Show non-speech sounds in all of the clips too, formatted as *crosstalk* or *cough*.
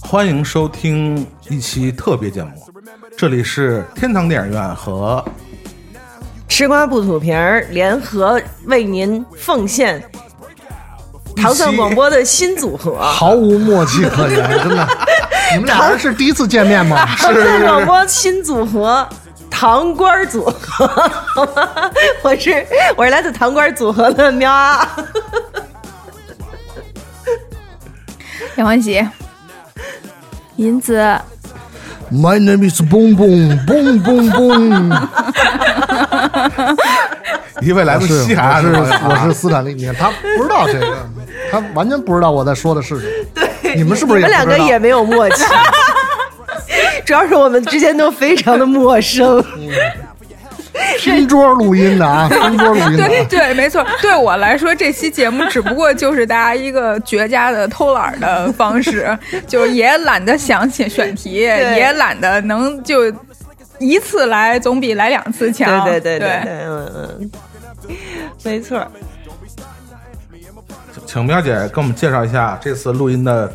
欢迎收听一期特别节目，这里是天堂电影院和吃瓜不吐皮儿联合为您奉献糖蒜广播的新组合。毫无默契可言，真的。*laughs* 你们俩人是第一次见面吗？糖蒜广播新组合。糖官组合，好吗？我是我是来自糖官组合的喵啊，杨欢喜，银子，My name is 蹦蹦蹦蹦蹦，一位来自西海岸我是的朋友啊我是斯坦利，你看他不知道这个，他完全不知道我在说的是什么。对，你们是不是你们也不知道两个也没有默契？主要是我们之间都非常的陌生。*laughs* 拼桌录音的啊？*laughs* 拼桌录音的啊。对 *laughs* 对，没错。对我来说，这期节目只不过就是大家一个绝佳的偷懒的方式，就是也懒得想选选题，也懒得能就一次来，总比来两次强。对对对对对，嗯嗯，没错。请喵姐给我们介绍一下这次录音的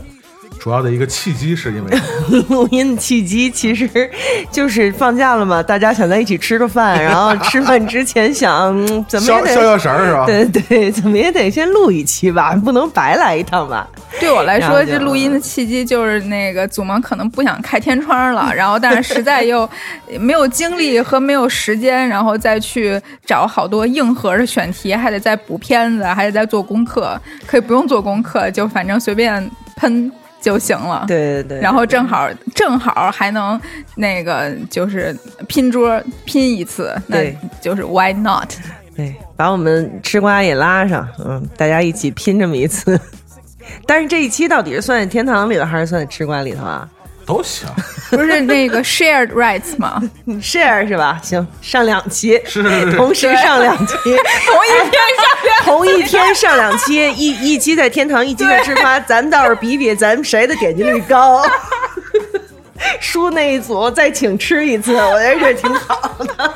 主要的一个契机，是因为 *laughs* 录音的契机其实就是放假了嘛，大家想在一起吃个饭，*laughs* 然后吃饭之前想嗯怎么也得消消消神儿是吧？对对，怎么也得先录一期吧，*laughs* 不能白来一趟吧。对我来说，这录音的契机就是那个祖萌可能不想开天窗了，然后但是实在又没有精力和没有时间，然后再去找好多硬核的选题，还得再补片子，还得再做功课。可以不用做功课，就反正随便喷就行了。对对对，然后正好正好还能那个就是拼桌拼一次，那对就是 why not？对，把我们吃瓜也拉上，嗯，大家一起拼这么一次。*laughs* 但是这一期到底是算在天堂里头，还是算在吃瓜里头啊都行，不是那个 shared rights 吗？？share 是吧？行，上两期，是是是同时上两期，*laughs* 同一天上面。同一天上两期，一一期在天堂，一期在吃瓜，咱倒是比比咱们谁的点击率高。*laughs* 输那一组再请吃一次，我觉得这挺好的。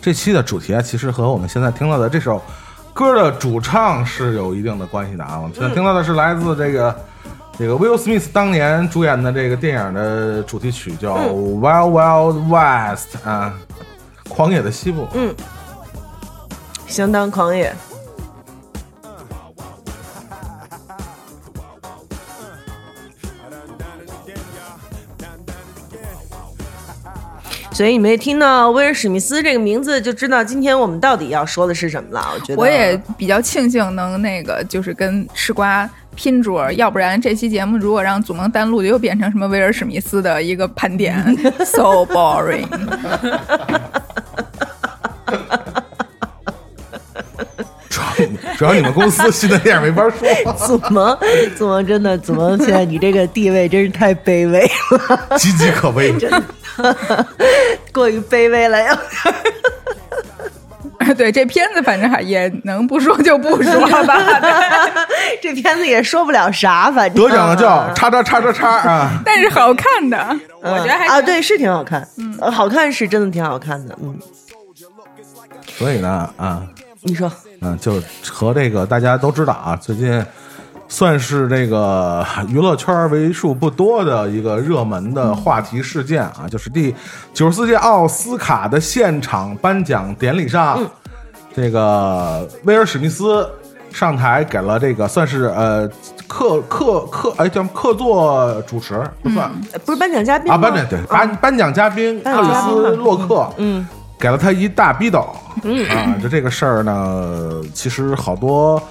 这期的主题啊，其实和我们现在听到的这首歌的主唱是有一定的关系的啊。我们现在听到的是来自这个、这个 Will Smith 当年主演的这个电影的主题曲，叫《Wild Wild West》啊，狂野的西部。嗯相当狂野。所以你们听到威尔史密斯这个名字，就知道今天我们到底要说的是什么了。我觉得我也比较庆幸能那个，就是跟吃瓜拼桌，要不然这期节目如果让祖萌单录，就又变成什么威尔史密斯的一个盘点，*laughs* so boring。*laughs* 主要你们公司新的电影没法说，*laughs* 祖萌，祖萌真的，祖萌现在你这个地位真是太卑微了，岌岌可危。*laughs* 真的过于卑微了，有点儿。对这片子，反正还也能不说就不说吧。这片子也说不了啥，反正。得奖的叫叉叉叉叉叉啊！但是好看的，我觉得还啊，对，是挺好看，嗯，好看是真的挺好看的，嗯，所以呢，啊，你说，嗯，就和这个大家都知道啊，最近算是这个娱乐圈为数不多的一个热门的话题事件啊，就是第九十四届奥斯卡的现场颁奖典礼上，这个威尔史密斯上台给了这个算是呃客客客哎叫客座主持不算、呃不是颁奖嘉宾啊，吗？颁奖对颁颁奖嘉宾克里斯洛克，嗯，给了他一大逼斗，嗯啊，就这个事儿呢，其实好多。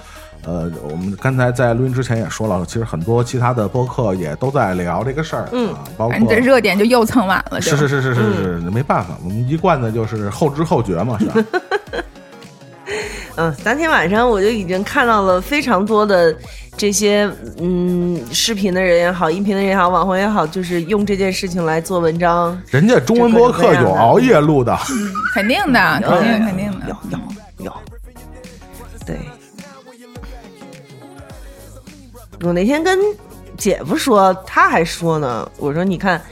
呃，我们刚才在录音之前也说了，其实很多其他的播客也都在聊这个事儿，嗯，包括反正这热点就又蹭晚了，是是是是是是是，没办法，我们一贯的就是后知后觉嘛，是吧？嗯，当天晚上我就已经看到了非常多的这些嗯视频的人也好，音频的人也好，网红也好，就是用这件事情来做文章。*laughs* 人家中文播客有熬夜录的，肯定的，*laughs* 肯定肯定的。有有有，对。我那天跟姐夫说，他还说呢，我说你看，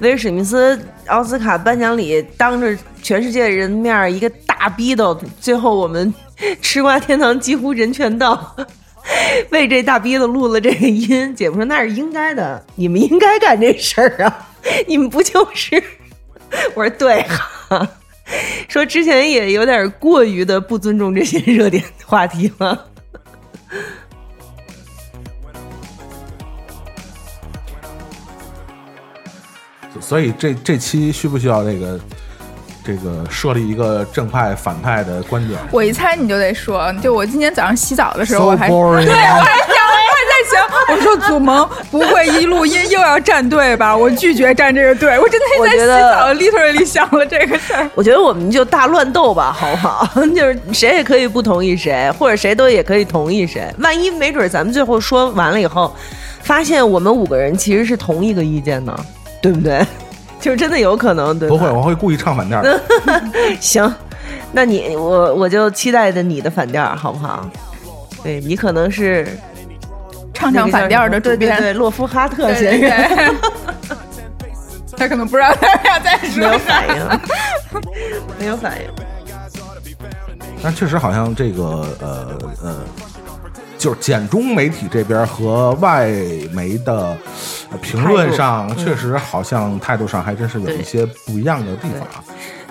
威尔史密斯奥斯卡颁奖礼当着全世界人面儿一个大逼斗，最后我们吃瓜天堂几乎人全到。*laughs* 为这大逼子录了这个音，姐夫说那是应该的，你们应该干这事儿啊，你们不就是？*laughs* 我说对哈、说之前也有点过于的不尊重这些热点话题了。所以这这期需不需要这个这个设立一个正派反派的观点？我一猜你就得说，就我今天早上洗澡的时候，So 我还对我还想，我还在想，我说祖萌不会一路又又要站队吧？我拒绝站这个队，我真的在洗澡 literally 想了这个事儿。我觉得我们就大乱斗吧，好不好？*laughs* 就是谁也可以不同意谁，或者谁都也可以同意谁。万一没准咱们最后说完了以后，发现我们五个人其实是同一个意见呢，对不对？就真的有可能，对吧？不会，我会故意唱反调的。*laughs* 行，那你我我就期待着你的反调，好不好？对你可能是唱唱反调的主编，对对对，洛夫哈特对先对生对 *laughs* 他可能不知道他俩在没。有反应，*laughs* 没有反应。但确实好像这个呃呃，就是简中媒体这边和外媒的呃评论上，确实好像态度上还真是有一些不一样的地方啊。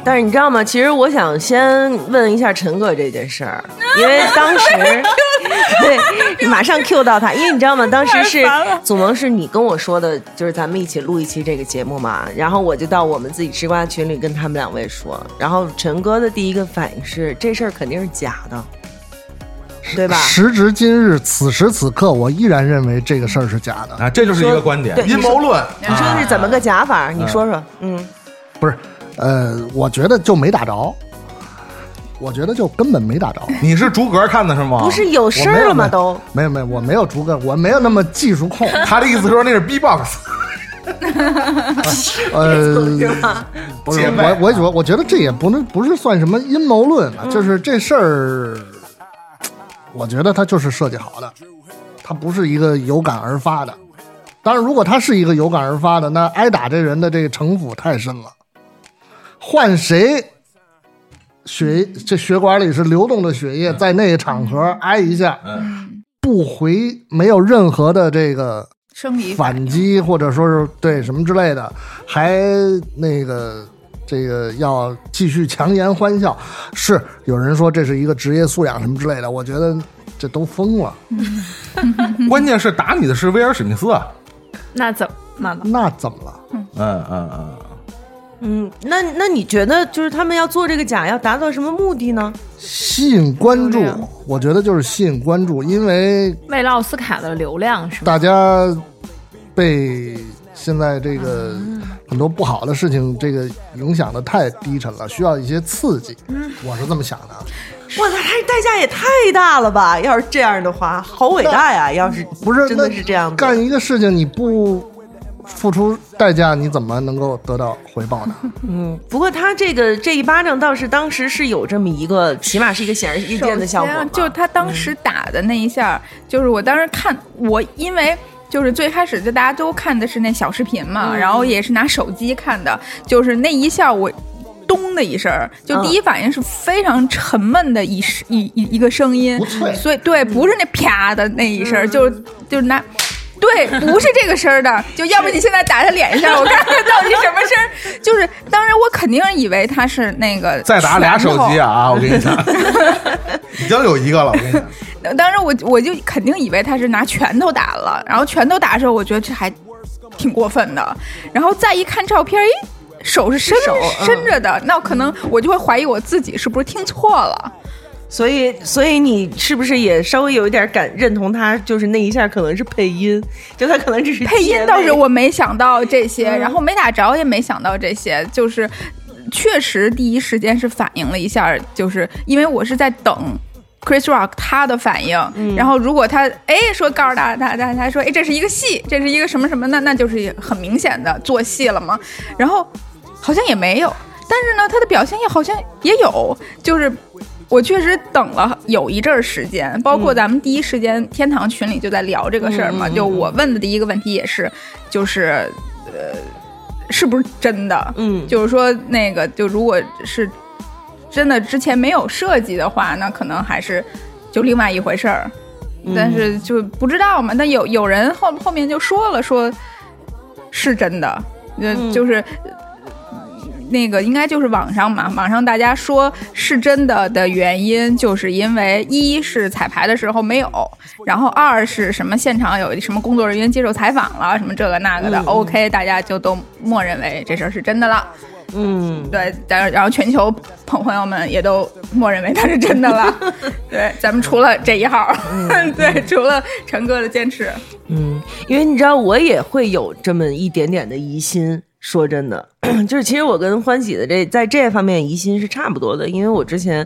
但是你知道吗？其实我想先问一下陈哥这件事儿，因为当时 *laughs* 对马上 Q 到他，因为你知道吗？当时是祖萌是你跟我说的，就是咱们一起录一期这个节目嘛，然后我就到我们自己吃瓜群里跟他们两位说，然后陈哥的第一个反应是这事儿肯定是假的，对吧？时至今日，此时此刻，我依然认为这个事儿是假的。啊，这就是一个观点，阴谋论。你说的是怎么个假法？你说说，嗯，不是，呃，我觉得就没打着，我觉得就根本没打着。你是逐格看的是吗？不是有事儿了吗？都没有没有，我没有逐格，我没有那么技术控。*laughs* 他的意思说那是 B-box，*laughs* 呃，是吗？不是我，我我我觉得这也不能不是算什么阴谋论吧，就是这事儿，我觉得它就是设计好的，它不是一个有感而发的。当然，如果他是一个有感而发的，那挨打这人的这个城府太深了。换谁，血这血管里是流动的血液，在那个场合挨一下，嗯，不回，没有任何的这个生理反击，或者说是对什么之类的，还那个这个要继续强颜欢笑。是有人说这是一个职业素养什么之类的，我觉得这都疯了。*laughs* 关键是打你的是威尔史密斯啊。那怎么了？那怎么了？嗯嗯嗯，嗯，那那你觉得就是他们要做这个假，要达到什么目的呢？吸引关注，我觉得就是吸引关注，因为为了奥斯卡的流量是吗？大家被现在这个很多不好的事情这个影响的太低沉了，需要一些刺激。我是这么想的。哇，他代价也太大了吧！要是这样的话，好伟大呀！要是不是真的是这样，干一个事情你不付出代价，你怎么能够得到回报呢？*laughs* 嗯，不过他这个这一巴掌倒是当时是有这么一个，起码是一个显而易见的效果就他当时打的那一下，就是我当时看我因为。就是最开始就大家都看的是那小视频嘛，嗯。然后也是拿手机看的，就是那一下我咚的一声，就嗯。第一反应是非常沉闷的一声一一一个声音，所以对，不是那啪的那一声就就是拿。对，不是这个声儿的，*laughs* 就要不你现在打他脸上，我看看到底什么声儿。就是，当然我肯定以为他是那个再打俩手机啊！我跟你讲，*laughs* 已经有一个了。我跟你讲，当时我我就肯定以为他是拿拳头打了，然后拳头打的时候，我觉得这还挺过分的。然后再一看照片，诶，手是伸手嗯伸着的，那可能我就会怀疑我自己是不是听错了。所以，所以你是不是也稍微有一点感认同他？就是那一下可能是配音，就他可能只是配音倒是我没想到这些，嗯然后没打着也没想到这些，就是确实第一时间是反应了一下，就是因为我是在等。Chris Rock 他的反应，嗯然后如果他哎说告诉他他他他说哎这是一个戏，这是一个什么什么，那那就是很明显的做戏了嘛。然后好像也没有，但是呢他的表现也好像也有，就是我确实等了有一阵儿时间，包括咱们第一时间天堂群里就在聊这个事儿嘛。就我问的第一个问题也是，就是呃，是不是真的？嗯，就是说那个，就如果是真的之前没有设计的话，那可能还是就另外一回事儿。但是就不知道嘛。但有有人后后面就说了，说是真的，呃，嗯就是。那个应该就是网上嘛，网上大家说是真的的原因，就是因为一是彩排的时候没有，然后二是什么现场有什么工作人员接受采访了，什么这个那个的、嗯 o k 大家就都默认为这事儿是真的了。嗯，对，然然后全球朋朋友们也都默认为它是真的了。*laughs* 对，咱们除了这一号，*laughs* 对，除了陈哥的坚持，嗯，因为你知道，我也会有这么一点点的疑心。说真的，*clears throat* 就是其实我跟欢喜的这在这方面疑心是差不多的，因为我之前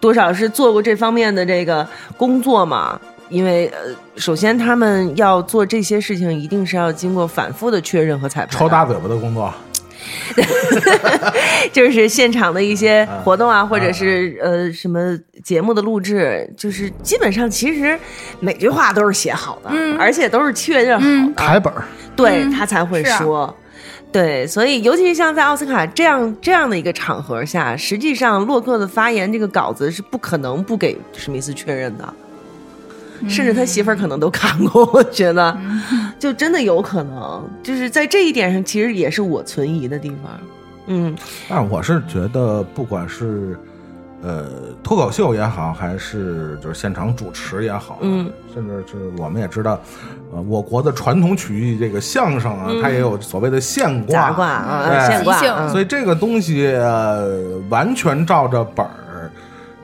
多少是做过这方面的这个工作嘛。因为呃，首先他们要做这些事情，一定是要经过反复的确认和彩排的。抽大嘴巴的工作，*laughs* 就是现场的一些活动啊，或者是呃什么节目的录制，就是基本上其实每句话都是写好的，而且都是确认好的，台本儿对嗯他才会是啊说。对，所以尤其是像在奥斯卡这样这样的一个场合下，实际上洛克的发言这个稿子是不可能不给史密斯确认的，甚至他媳妇儿可能都看过，*laughs* 我觉得，就真的有可能，就是在这一点上，其实也是我存疑的地方。嗯。但我是觉得，不管是呃脱口秀也好，还是就是现场主持也好，嗯，甚至是我们也知道，呃，我国的传统曲艺这个相声啊，它也有所谓的现挂，啊，对现挂啊，所以这个东西、呃、完全照着本儿，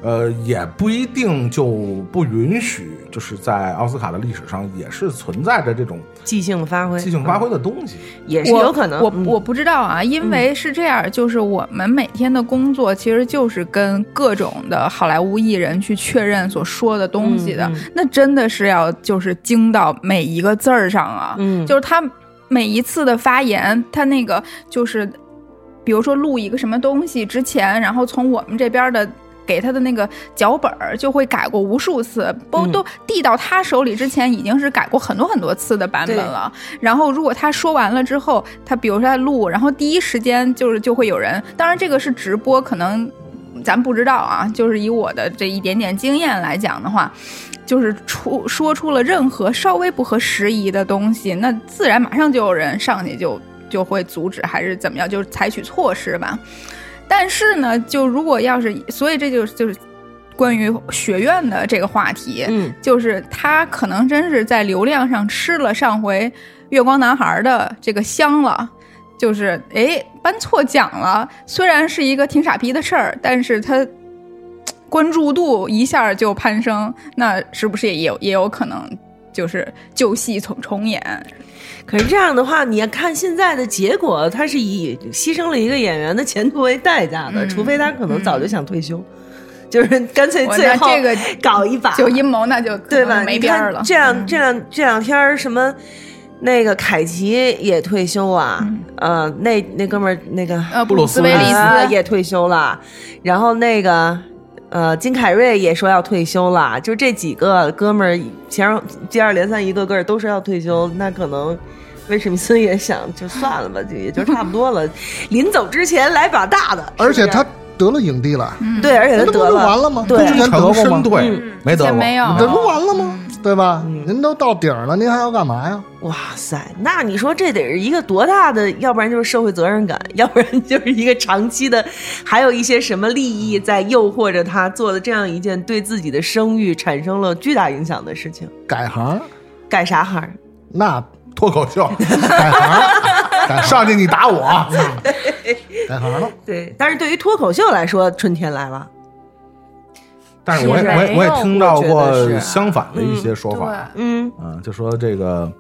呃，也不一定就不允许。就是在奥斯卡的历史上，也是存在着这种即兴发挥，即兴发挥的东西。也是有可能。嗯我我不知道啊，因为是这样，就是我们每天的工作其实就是跟各种的好莱坞艺人去确认所说的东西的，那真的是要就是精到每一个字儿上啊，嗯就是他每一次的发言，他那个就是，比如说录一个什么东西之前，然后从我们这边的。给他的那个脚本儿就会改过无数次，都嗯都递到他手里之前，已经是改过很多很多次的版本了。然后如果他说完了之后，他比如说在录，然后第一时间就是就会有人，当然这个是直播，可能咱不知道啊。就是以我的这一点点经验来讲的话，就是出说出了任何稍微不合时宜的东西，那自然马上就有人上去就就会阻止，还是怎么样，就是采取措施吧。但是呢，就如果要是，所以这就是就是关于学院的这个话题，嗯就是他可能真是在流量上吃了上回月光男孩的这个香了。就是哎，颁错奖了，虽然是一个挺傻逼的事儿，但是他关注度一下就攀升，那是不是也有也有可能就是旧戏重重演？可是这样的话，你要看现在的结果，他是以牺牲了一个演员的前途为代价的，嗯除非他可能早就想退休，就是干脆最后这个 *laughs* 搞一把，就阴谋，那就对吧？没你边儿了。看这样嗯这样这两天儿什么。那个凯奇也退休啊，呃，那那哥们儿那个呃，布鲁斯斯威利斯呃也退休了，然后那个呃金凯瑞也说要退休了，就这几个哥们儿前接二连三一个个都说要退休，那可能威史密斯也想就算了吧，*laughs* 就也就差不多了，临走之前来把大的，而且他得了影帝了，对，而且他得了。就完了吗？对。他之前得过吗？对，没得过，没有。这不完了吗？嗯对吧？您都到顶了，您还要干嘛呀？哇塞，那你说这得是一个多大的？要不然就是社会责任感，*laughs* 要不然就是一个长期的，还有一些什么利益在诱惑着他做的这样一件对自己的声誉产生了巨大影响的事情。改行，改啥行？那脱口秀，*laughs* 改行，改行，上去你打我，*laughs* 改行了。对，但是对于脱口秀来说，春天来了。但是我也我也我也听到过相反的一些说法，对嗯。啊，就说这个，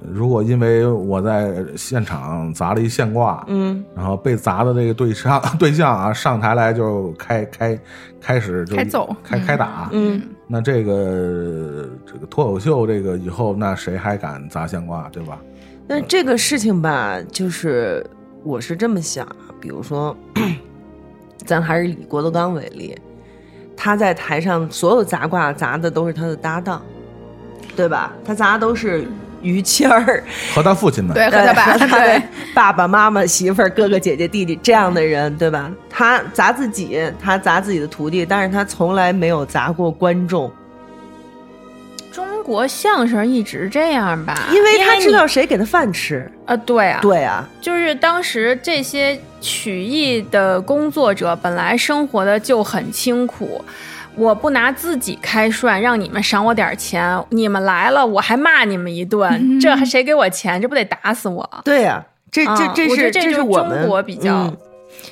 如果因为我在现场砸了一现挂，嗯，然后被砸的这个对象 *laughs* 对象啊上台来就开开开始就开揍开开打，嗯，那这个这个脱口秀这个以后那谁还敢砸现挂对吧？那这个事情吧，就是我是这么想啊，比如说，*clears throat* 咱还是以郭德纲为例，他在台上所有砸挂砸的都是他的搭档，对吧？他砸的都是于谦儿，和他父亲们，对，和他爸，他的对，爸爸妈妈、媳妇儿、哥哥姐姐、弟弟这样的人，对吧？他砸自己，他砸自己的徒弟，但是他从来没有砸过观众，中国相声一直这样吧，因为他知道谁给他饭吃。啊，对啊，对啊，就是当时这些曲艺的工作者本来生活的就很清苦，我不拿自己开涮，让你们赏我点钱，你们来了我还骂你们一顿，这还谁给我钱？这不得打死我？对呀、这这啊这是这是是我们中国比较嗯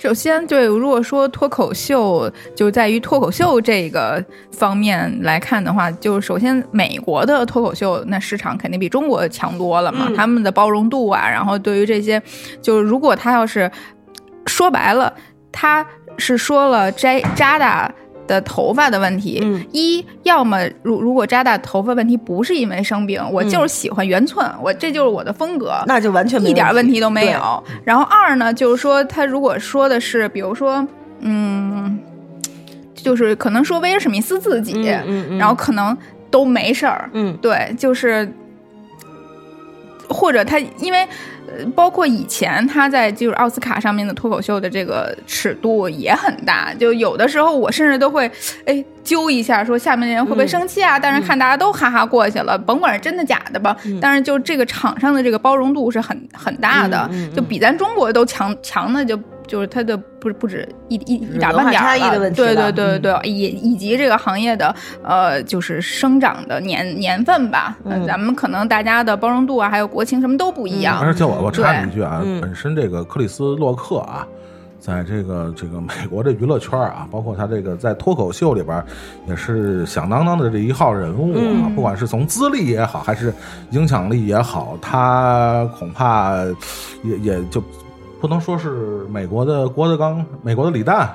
首先，对，如果说脱口秀，就在于脱口秀这个方面来看的话，就首先美国的脱口秀那市场肯定比中国强多了嘛，嗯他们的包容度啊，然后对于这些，就是如果他要是说白了，他是说了摘扎达。的头发的问题，嗯。一要么如如果扎大头发问题不是因为生病，我就是喜欢圆寸，我这就是我的风格，那就完全没一点问问题都没有。然后二呢，就是说他如果说的是，比如说，嗯，就是可能说威尔史密斯自己，嗯嗯嗯。然后可能都没事儿，嗯。对，就是或者他因为。呃包括以前他在就是奥斯卡上面的脱口秀的这个尺度也很大，就有的时候我甚至都会哎揪一下，说下面的人会不会生气啊？但是看大家都哈哈过去了，甭管是真的假的吧，但是就这个场上的这个包容度是很很大的，就比咱中国都强强的就就是它的不不止一一一点半点儿了差异的问题对对对对对，以以及这个行业的呃就是生长的年年份吧，嗯咱们可能大家的包容度啊，还有国情什么都不一样。而且我我插你一句啊，嗯本身这个克里斯洛克啊，在这个这个美国的娱乐圈啊，包括他这个在脱口秀里边，也是响当当的这一号人物啊。嗯不管是从资历也好，还是影响力也好，他恐怕也也就不能说是美国的郭德纲、美国的李诞，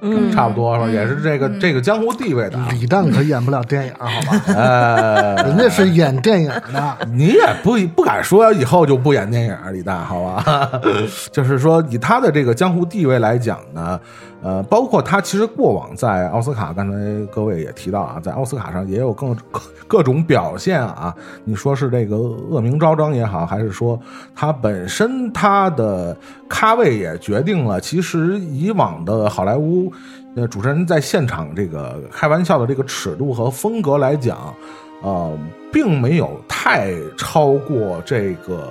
嗯差不多是吧？也是这个这个江湖地位的啊。李诞可演不了电影，好吧？呃，*laughs* 人家是演电影的。你也不不敢说以后就不演电影，李诞，好吧？*laughs* 就是说，以他的这个江湖地位来讲呢，呃，包括他其实过往在奥斯卡，刚才各位也提到啊，在奥斯卡上也有更各各种表现啊。你说是这个恶名昭彰也好，还是说他本身他的咖位也决定了，其实以往的好莱坞。呃，主持人在现场这个开玩笑的这个尺度和风格来讲，呃，并没有太超过这个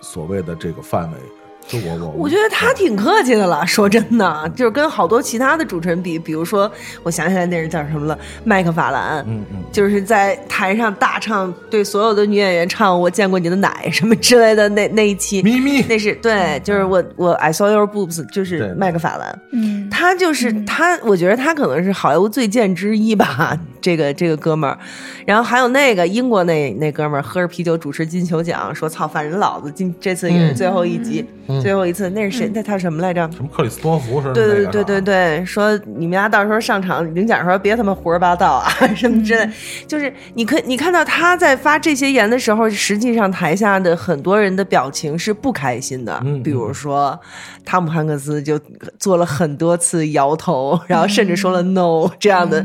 所谓的这个范围。就我我我觉得他挺客气的了，说真的，就是跟好多其他的主持人比，比如说，我想起来那人叫什么了，麦克法兰，嗯嗯，就是在台上大唱，对所有的女演员唱“我见过你的奶”什么之类的那那一期，咪咪那是对，就是我我 I saw your boobs，就是麦克法兰，嗯，他就是他，我觉得他可能是好莱坞最贱之一吧，这个这个哥们儿。然后还有那个英国那那哥们儿喝着啤酒主持金球奖，说操反人老子今这次也是最后一集，最后一次，那是谁？那他什么来着？什么克里斯托弗是对对对对对，说你们俩到时候上场领奖的时候别他妈胡说八道啊 *laughs* 什么之类，就是你可你看到他在发这些言的时候，实际上台下的很多人的表情是不开心的，嗯比如说汤姆汉克斯就做了很多次摇头，然后甚至说了 no 这样的，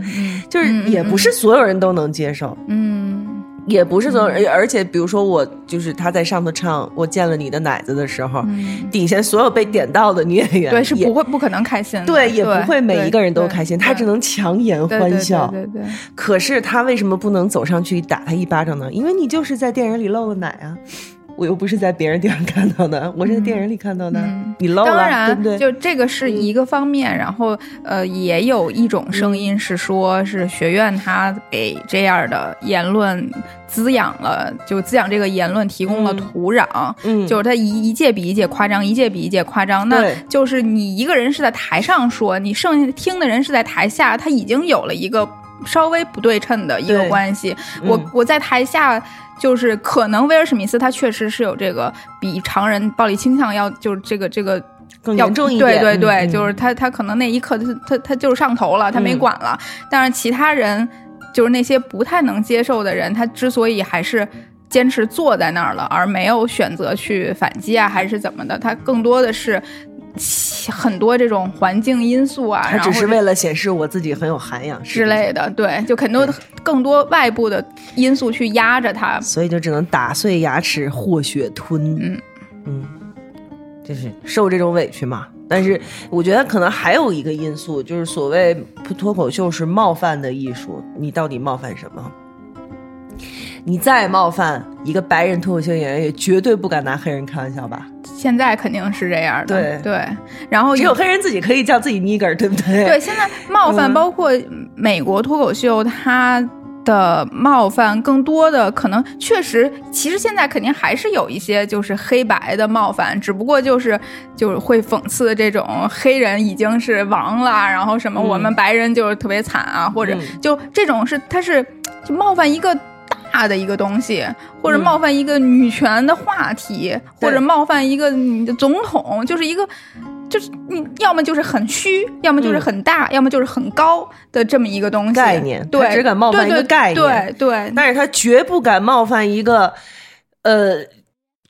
就是也不是所有人都能接受，嗯也不是所有人，而且比如说我就是他在上头唱《我见了你的奶子》的时候，底下所有被点到的女演员对，是也不会不可能开心的，对，也不会每一个人都开心，对他只能强颜欢笑。对对对对。可是他为什么不能走上去打他一巴掌呢？因为你就是在电影里露了奶啊，我又不是在别人地方看到的，我是在电影里看到的，嗯你漏了，对当然不，对？就这个是一个方面，然后呃，也有一种声音是说，是学院他给这样的言论滋养了，就滋养这个言论提供了土壤，嗯就是他一一届比一届夸张，一届比一届夸张。那就是你一个人是在台上说，你剩下听的人是在台下，他已经有了一个稍微不对称的一个关系。嗯我我在台下。就是可能威尔史密斯他确实是有这个比常人暴力倾向要就是这个这个更要严重一点，对对对，嗯就是他他可能那一刻他他他就是上头了，他没嗯管了。但是其他人就是那些不太能接受的人，他之所以还是。坚持坐在那儿了，而没有选择去反击啊，还是怎么的？他更多的是很多这种环境因素啊，他只是为了显示我自己很有涵养之类的，对，就很多更多外部的因素去压着他。所以就只能打碎牙齿和血吞。嗯嗯，就是受这种委屈嘛。但是我觉得可能还有一个因素，就是所谓脱口秀是冒犯的艺术，你到底冒犯什么？你再冒犯一个白人脱口秀演员，也绝对不敢拿黑人开玩笑吧？现在肯定是这样的，对对。然后只有黑人自己可以叫自己 nigger，对不对？对，现在冒犯嗯包括美国脱口秀，它的冒犯更多的可能确实，其实现在肯定还是有一些就是黑白的冒犯，只不过就是就是会讽刺这种黑人已经是王了，然后什么嗯我们白人就是特别惨啊，或者嗯就这种是它是就冒犯一个。大的一个东西，或者嗯。冒犯一个女权的话题，或者冒犯一个你的总统，就是一个，就是你要么就是很虚，要么就是很大，要么就是很高的这么一个东西。概念对，只敢冒犯一个对对概念。对对，但是他绝不敢冒犯一个呃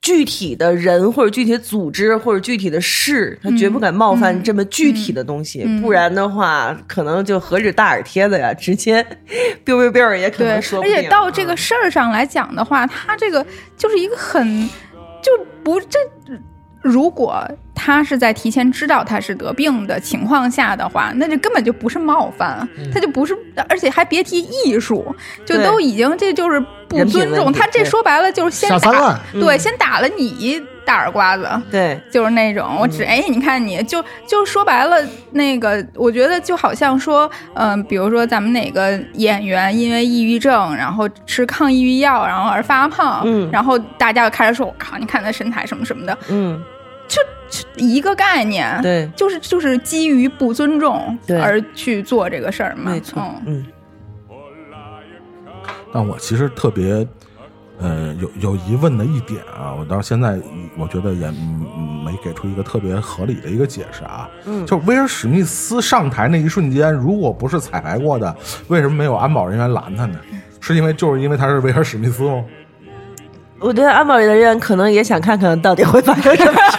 具体的人或者具体的组织或者具体的事，他绝不敢冒犯这么具体的东西，嗯嗯不然的话，可能就何止大耳贴子呀，直接 *laughs* biu biu biu 也可对，能说。而且到这啊个事儿上来讲的话，他这个就是一个很就不这。如果他是在提前知道他是得病的情况下的话，那这根本就不是冒犯，嗯。他就不是，而且还别提艺术，就都已经这就是不尊重他。这说白了就是先打对，先打了你一大耳刮子。对，就是那种，我只哎，你看你就就说白了，那个我觉得就好像说，嗯、比如说咱们哪个演员因为抑郁症，然后吃抗抑郁药，然后而发胖，嗯。然后大家就开始说，我靠，你看他身材什么什么的，嗯，就就一个概念，对，就是就是基于不尊重对而去做这个事儿嘛，没错嗯，嗯，但我其实特别，呃，有有疑问的一点啊，我到现在我觉得也没给出一个特别合理的一个解释啊。嗯就威尔史密斯上台那一瞬间，如果不是彩排过的，为什么没有安保人员拦他呢？是因为就是因为他是威尔史密斯吗？我觉得安保人员可能也想看看到底会发生什么事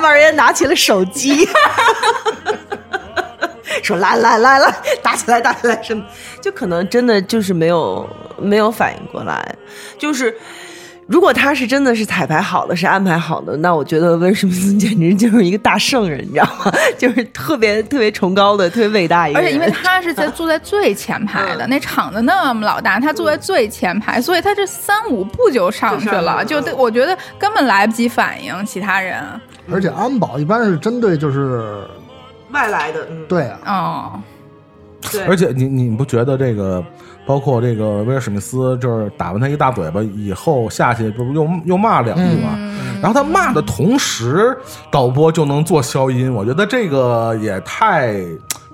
个瓜，安保人员拿起了手机，*laughs* 说来来来来，打起来打起来什么？就可能真的就是没有没有反应过来，就是。如果他是真的是彩排好的，是安排好的，那我觉得温史密斯简直就是一个大圣人，你知道吗？*laughs* 就是特别特别崇高的、特别伟大一个人。而且因为他是在坐在最前排的，那场子那么老大，他坐在最前排，所以他这三五步就上去了，就我觉得根本来不及反应其他人。而且安保一般是针对就是外来的，嗯，对啊，哦，对，而且你你不觉得这个，包括这个威尔史密斯，就是打完他一大嘴巴以后下去，不是又又骂两句吗？然后他骂的同时，导播就能做消音，我觉得这个也太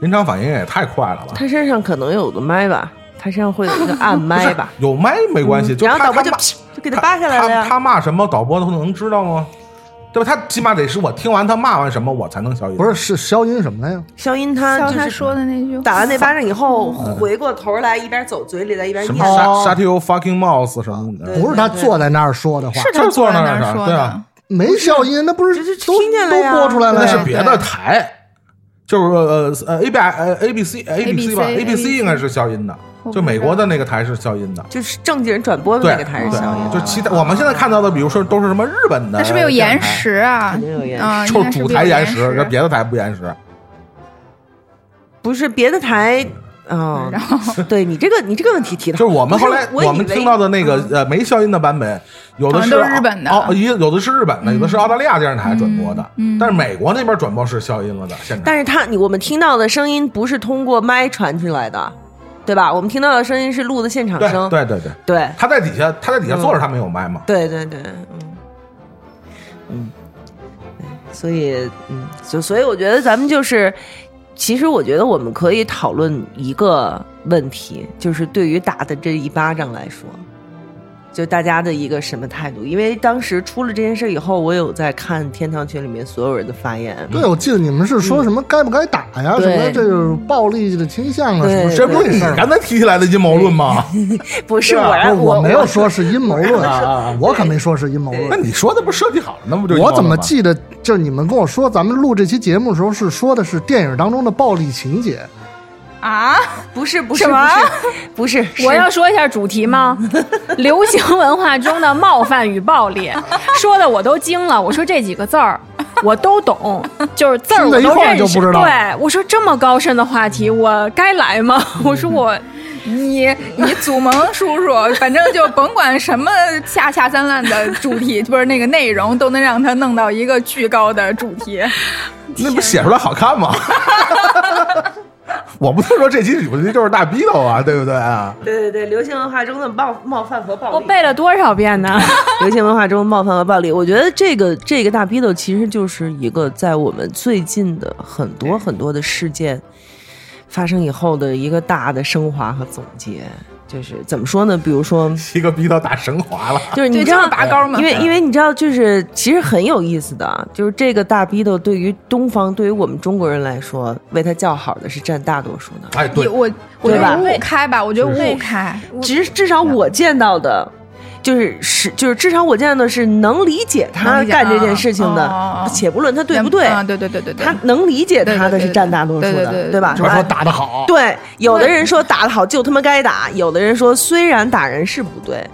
临场反应也太快了吧？他身上可能有个麦吧，他身上会有一个暗麦吧，有麦没关系，就然后导播就他他就给他扒下来了。他骂什么，导播都能知道吗？对吧？他起码得是我听完他骂完什么，我才能消音。不是是消音什么的呀？消音他他就是说的那句，打完那巴掌以后，回过头来一边走嘴里在一边什么念。shut shut your fucking mouth 什么的，不是他坐在那儿说的话，是他坐在那儿说对啊的。没消音，那不是都听见了呀都播出来了？那是别的台，就是呃呃 A B A B C A B C 吧 A B C 应该是消音的，就美国的那个台是消音的。就是正经人转播的，那个台是消音，的就其他我们现在看到的，比如说都是什么日本的，那是不是有延？时啊？肯定有延就是主台延延时，那别的台不延时。不是别的台。嗯，*laughs* 对你这个你这个问题提的好，就是我们后来我们听到的那个呃没消音的版本，有的是都是日本的哦，一有的是日本的，有的是澳大利亚电视台转播的，嗯但是美国那边转播是消音了的，现在。但是他你我们听到的声音不是通过麦传出来的，对吧？我们听到的声音是录的现场声，对对对，对。他在底下他在底下坐着，他没有麦嘛。对对对，嗯。嗯，所以嗯，就所以我觉得咱们就是，其实我觉得我们可以讨论一个问题，就是对于打的这一巴掌来说，就大家的一个什么态度？因为当时出了这件事以后，我有在看天堂群里面所有人的发言。对，我记得你们是说什么该不该打呀，什么这个暴力的倾向啊，什么这不是你事刚才提起来的阴谋论吗？*laughs* 不是我，不是我没有说是阴谋论啊我可没说是阴谋论那。你说的不设计好了，那不就我怎么记得，就是你们跟我说，咱们录这期节目的时候是说的是电影当中的暴力情节，啊，不是不是什么不是不 *laughs* 是，我要说一下主题吗？*laughs* 流行文化中的冒犯与暴力，*laughs* 说的我都惊了。我说这几个字儿我都懂，就是字儿都认识。不知道对，我说这么高深的话题，我该来吗？我说我你你祖蒙叔叔，反正就甭管什么下下三滥的主题，不是那个内容，都能让他弄到一个巨高的主题。那不写出来好看吗？我不是说这期主题就是大逼斗啊，对不对啊？对对对，流行文化中的冒冒犯和暴力。我背了多少遍呢？*laughs* 流行文化中冒犯和暴力，我觉得这个这个大逼斗其实就是一个在我们最近的很多很多的事件发生以后的一个大的升华和总结。就是怎么说呢？比如说，*laughs* 一个逼到打神华了。*laughs* 就是你知道拔高吗因为因为你知道，就是其实很有意思的啊，就是这个大逼斗对于东方，对于我们中国人来说，为他叫好的是占大多数的。哎，对，我我觉对吧得五五开吧，我觉得五五开。至至少我见到的，就是是就是至少我见到的是能理解他干这件事情的，且不论他对不对，嗯，对对对对对，他能理解他的是占大多数的，对对对对吧？就是说打得好，对，有的人说打得好就他妈该打，有的人说虽然打人是不对。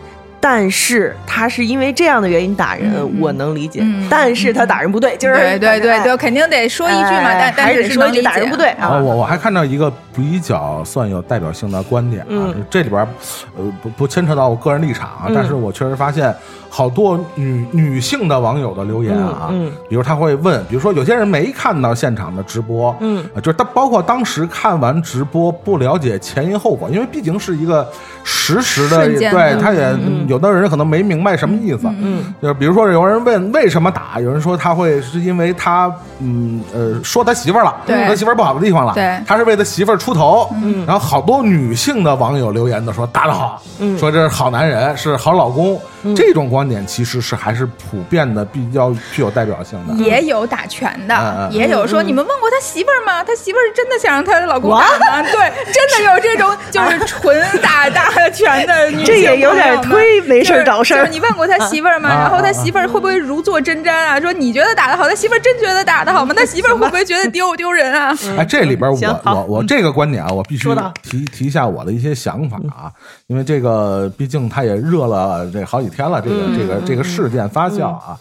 但是他是因为这样的原因打人，嗯我能理解。嗯但是他打人不对，就是对对对哎对，肯定得说一句嘛，哎但但还是得说一句打人不对啊。啊，我我还看到一个比较算有代表性的观点啊，嗯。这里边儿呃不不牵扯到我个人立场啊，嗯。但是我确实发现好多女女性的网友的留言啊，比如他会问，比如说有些人没看到现场的直播，嗯。呃就是他包括当时看完直播不了解前因后果，因为毕竟是一个实时的，的对，他也嗯有的人可能没明白什么意思，嗯就是比如说有人问为什么打，有人说他会是因为他嗯呃说他媳妇儿了，对。说他媳妇儿不好的地方了，对。他是为他媳妇儿出头，然后好多女性的网友留言都说打得好，说这是好男人，是好老公，这种观点其实是还是普遍的，比较具有代表性的。也有打拳嗯嗯的，也有说你们问过他媳妇儿吗？他媳妇儿真的想让她老公打吗？对，真的有这种 *laughs* 就是纯打大拳的女性这也有点朋友们忒没事儿就是找事儿就是你问过他媳妇儿吗？啊然后他媳妇儿会不会如坐针毡啊？说你觉得打得好，他媳妇儿真觉得打得好吗？*laughs* 他媳妇儿会不会觉得丢不丢人啊？哎，这里边我我我这个观点啊，我必须提提一下我的一些想法啊，因为这个毕竟它也热了这好几天了，这个这个这个事件发酵啊。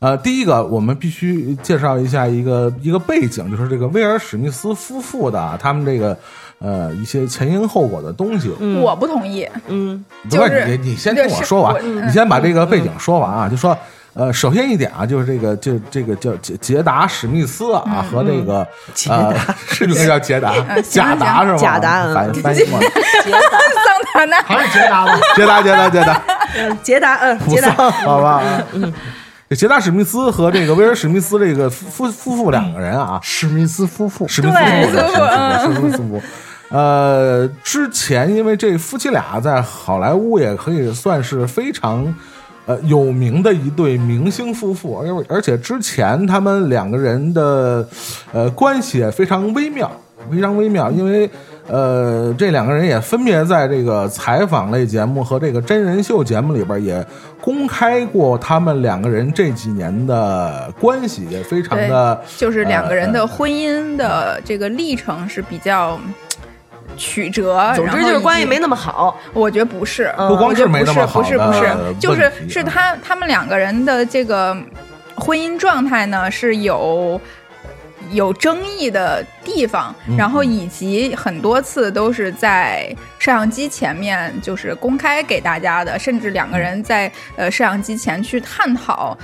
呃，第一个，我们必须介绍一下一个一个背景，就是这个威尔史密斯夫妇的啊他们这个呃一些前因后果的东西。我不同意，嗯。不就是是你你先听我说完你先把这个背景说完啊，就说。呃，首先一点啊，就是这个，就这个叫杰杰达史密斯啊，和这个呃，是应该叫杰达，贾达是吗？贾达嗯。翻翻译过来，*laughs* 桑塔纳。还是捷达吧？*laughs* 杰达，杰达，杰达，嗯，捷达，嗯，普捷达，桑，好吧？嗯杰达史密斯和这个威尔史密斯这个夫夫妇两个人啊，史密斯夫妇，史密斯夫妇，对史密斯夫妇，史密斯夫妇。呃，之前因为这夫妻俩在好莱坞也可以算是非常呃有名的一对明星夫妇，而而且之前他们两个人的呃关系也非常微妙，非常微妙，因为呃这两个人也分别在这个采访类节目和这个真人秀节目里边也公开过他们两个人这几年的关系，也非常的就是两个人呃的婚姻的这个历程是比较嗯曲折，总之就是关系没那么好。我觉得不是，嗯不光我觉得是没那么好不是，不是，不是，就是是他他们两个人的这个婚姻状态呢是有。有争议的地方，嗯然后以及很多次都是在摄像机前面就是公开给大家的，甚至两个人在呃摄像机前去探讨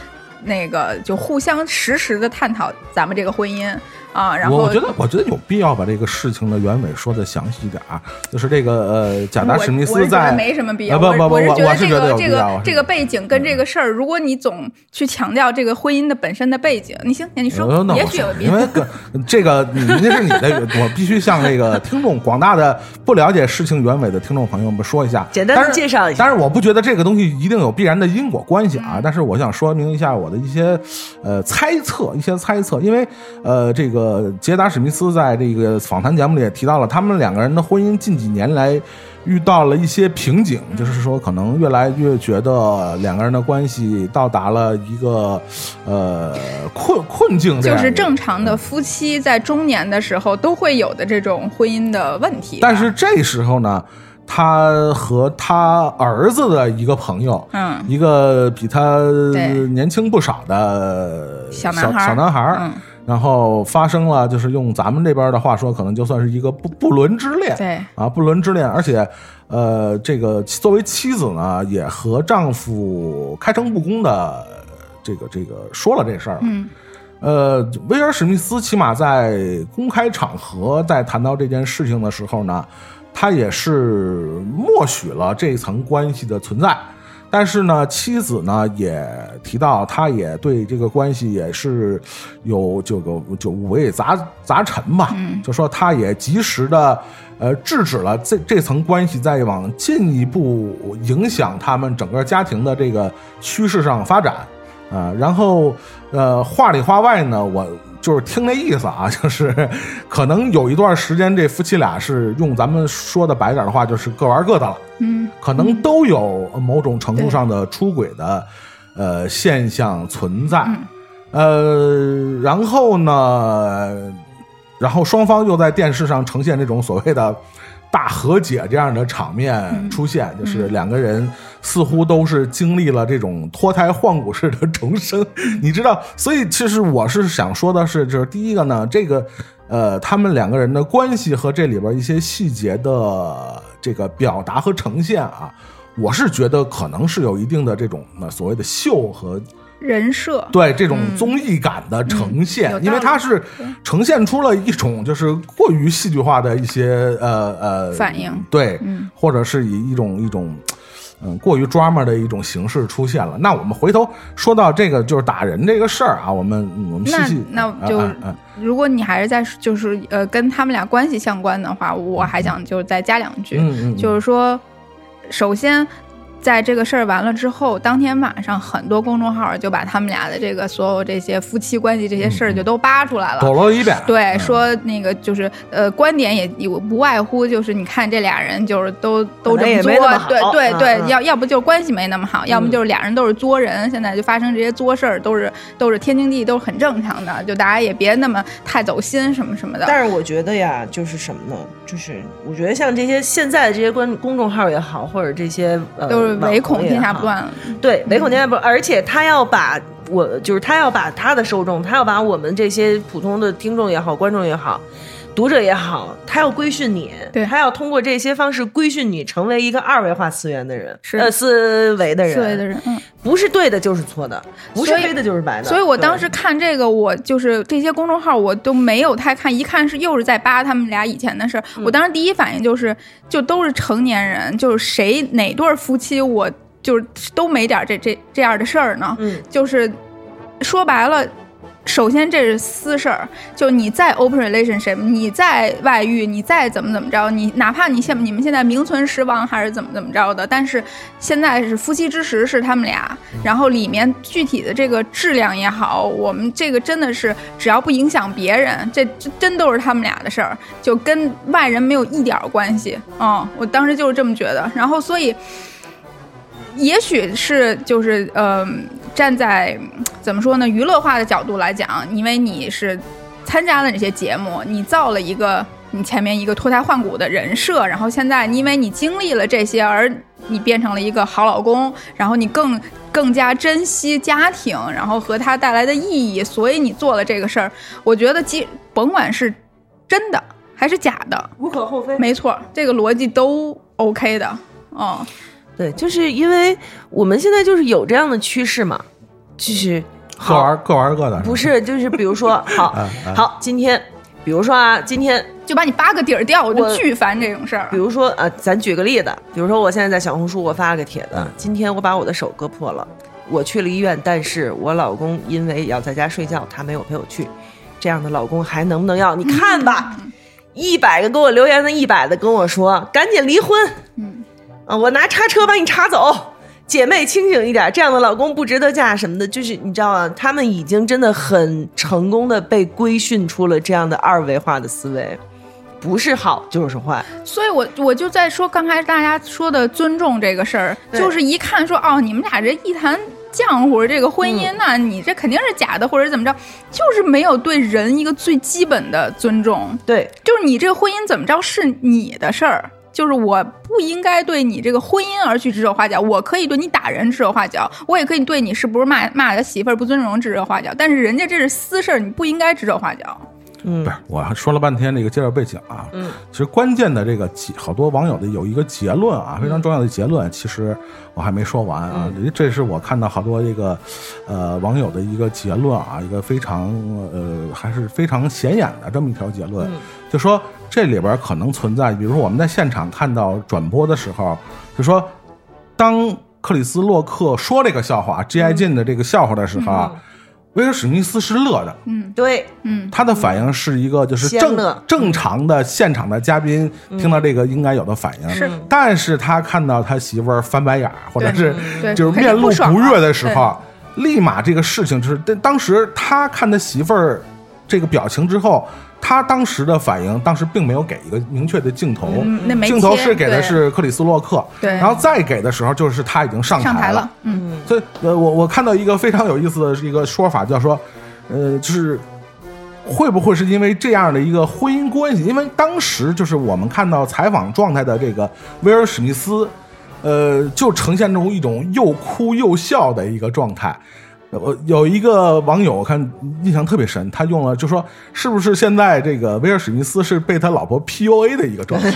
那个就互相实时的探讨咱们这个婚姻，啊。然后我觉得，我觉得有必要把这个事情的原委说的详细一点啊。就是这个呃，贾达史密斯在没什么必要，啊不不不，我是觉得这我是觉得有个这个这个背景跟这个事儿，如果你总去强调这个婚姻的本身的背景，你行，你说也我许有必要因为。个这个你那是你的，我必须向这个听众广大的不了解事情原委的听众朋友们说一下，简单但是介绍一下但是，我不觉得这个东西一定有必然的因果关系啊，但是我想说明一下我的一些呃猜测，一些猜测，因为呃，这个杰达史密斯在这个访谈节目里也提到了，他们两个人的婚姻近几年来。遇到了一些瓶颈，就是说，可能越来越觉得两个人的关系到达了一个呃困困境就是正常的夫妻在中年的时候都会有的这种婚姻的问题。但是这时候呢，他和他儿子的一个朋友，嗯一个比他年轻不少的小男孩小男孩然后发生了，就是用咱们这边的话说，可能就算是一个不不伦之恋，对。啊，不伦之恋，而且，呃，这个作为妻子呢，也和丈夫开诚布公的这个这个说了这事儿，嗯。呃，威尔史密斯起码在公开场合在谈到这件事情的时候呢，他也是默许了这层关系的存在。但是呢，妻子呢也提到，他也对这个关系也是有这个就五味杂杂陈吧，就说他也及时的呃制止了这这层关系再往进一步影响他们整个家庭的这个趋势上发展。啊，然后呃，话里话外呢，我就是听那意思啊，*laughs* 就是可能有一段时间，这夫妻俩是用咱们说的白点的话，就是各玩各的了，嗯，可能都有某种程度上的出轨的呃现象存在，呃，然后呢，然后双方又在电视上呈现这种所谓的。大和解这样的场面出现，就是两个人似乎都是经历了这种脱胎换骨式的重生，*laughs* 你知道？所以其实我是想说的是，就是第一个呢，这个呃，他们两个人的关系和这里边一些细节的这个表达和呈现啊，我是觉得可能是有一定的这种呃所谓的秀和人设。对这种综艺感的呈现，因为它是呈现出了一种就是过于戏剧化的一些呃呃反应。对，嗯。或者是以一种一种嗯过于 drama 的一种形式出现了。那我们回头说到这个就是打人这个事儿啊，我们嗯我们细那细那就如果你还是在就是呃跟他们俩关系相关的话，我还想就是再加两句，就是说，首先。在这个事儿完了之后，当天晚上很多公众号就把他们俩的这个所有这些夫妻关系这些事儿就都扒出来了。抖了一遍，对，嗯说那个就是呃，观点也也不外乎就是你看这俩人就是都都这么作对对对，要要不就是关系没那么好，要么就是俩人都是作人，现在就发生这些作事儿都是都是天经地义，都是很正常的，就大家也别那么太走心什么什么的。但是我觉得呀，就是什么呢？就是我觉得像这些现在的这些关公众号也好，或者这些呃唯恐天下不乱了，对，唯恐天下不乱，而且他要把我就是他要把他的受众，他要把我们这些普通的听众也好，观众也好。读者也好，他要规训你，对他要通过这些方式规训你，成为一个二维化次元的人，是呃思维的人，思维的人，嗯。不是对的就是错的，不是黑的就是白的。所以我当时看这个，我就是这些公众号我都没有太看，一看是又是在扒他们俩以前的事儿。嗯我当时第一反应就是，就都是成年人，就是谁哪对儿夫妻，我就是都没点这这这样的事儿呢？嗯，就是说白了。首先，这是私事儿，就你再 open relationship，你再外遇，你再怎么怎么着，你哪怕你现你们现在名存实亡还是怎么怎么着的，但是现在是夫妻之实是他们俩，然后里面具体的这个质量也好，我们这个真的是只要不影响别人，这这真都是他们俩的事儿，就跟外人没有一点儿关系。嗯，我当时就是这么觉得，然后所以。也许是就是呃，站在怎么说呢，娱乐化的角度来讲，因为你是参加了这些节目，你造了一个你前面一个脱胎换骨的人设，然后现在因为你经历了这些，而你变成了一个好老公，然后你更更加珍惜家庭，然后和他带来的意义，所以你做了这个事儿。我觉得，即甭管是真的还是假的，无可厚非。没错，这个逻辑都 OK 的。嗯，对，就是因为我们现在就是有这样的趋势嘛，就是各玩各玩各的，不是，就是比如说，*laughs* 好好，今天，比如说啊，今天，就把你扒个底儿掉，我就巨烦这种事儿比。如说啊，咱举个例子，比如说我现在在小红书我发了个帖子，今天我把我的手割破了，我去了医院，但是我老公因为要在家睡觉，他没有陪我去，这样的老公还能不能要？你看吧，一百个给我留言的，一百的跟我说赶紧离婚，嗯，啊，我拿叉车把你叉走。姐妹清醒一点，这样的老公不值得嫁什么的，就是你知道吗？他们已经真的很成功的被规训出了这样的二维化的思维，不是好就是坏。所以我我就在说刚才大家说的尊重这个事儿，就是一看说哦，你们俩这一谈浆糊，这个婚嗯姻那、你这肯定是假的，或者怎么着，就是没有对人一个最基本的尊重。对，就是你这个婚姻怎么着是你的事儿，就是我不应该对你这个婚姻而去指手画脚。我可以对你打人指手画脚，我也可以对你是不是骂骂他媳妇儿不尊重指手画脚，但是人家这是私事儿，你不应该指手画脚。嗯不是，我还说了半天这个介绍背景啊，嗯，其实关键的这个结，好多网友的有一个结论啊，非常重要的结论，其实我还没说完啊，这是我看到好多这个呃网友的一个结论啊，一个非常呃还是非常显眼的这么一条结论，就说这里边可能存在，比如说我们在现场看到转播的时候，就说当克里斯洛克说这个笑话，G.I. 进的这个笑话的时候啊，威尔史密斯是乐的，嗯对，嗯。他的反应是一个就是正正常的现场的嘉宾听到这个应该有的反应，是。但是他看到他媳妇儿翻白眼儿，或者是对就是面露不悦的时候，立马这个事情就是当当时他看他媳妇儿这个表情之后。他当时的反应，当时并没有给一个明确的镜头，嗯那镜头是给的是克里斯洛克，对然后再给的时候就是他已经上了上台了，嗯，所以，呃，我我看到一个非常有意思的一个说法，叫说，呃，就是会不会是因为这样的一个婚姻关系？因为当时就是我们看到采访状态的这个威尔史密斯，呃，就呈现出一种又哭又笑的一个状态。我有一个网友，我看印象特别深，他用了就说，是不是现在这个威尔史密斯是被他老婆 PUA 的一个状态？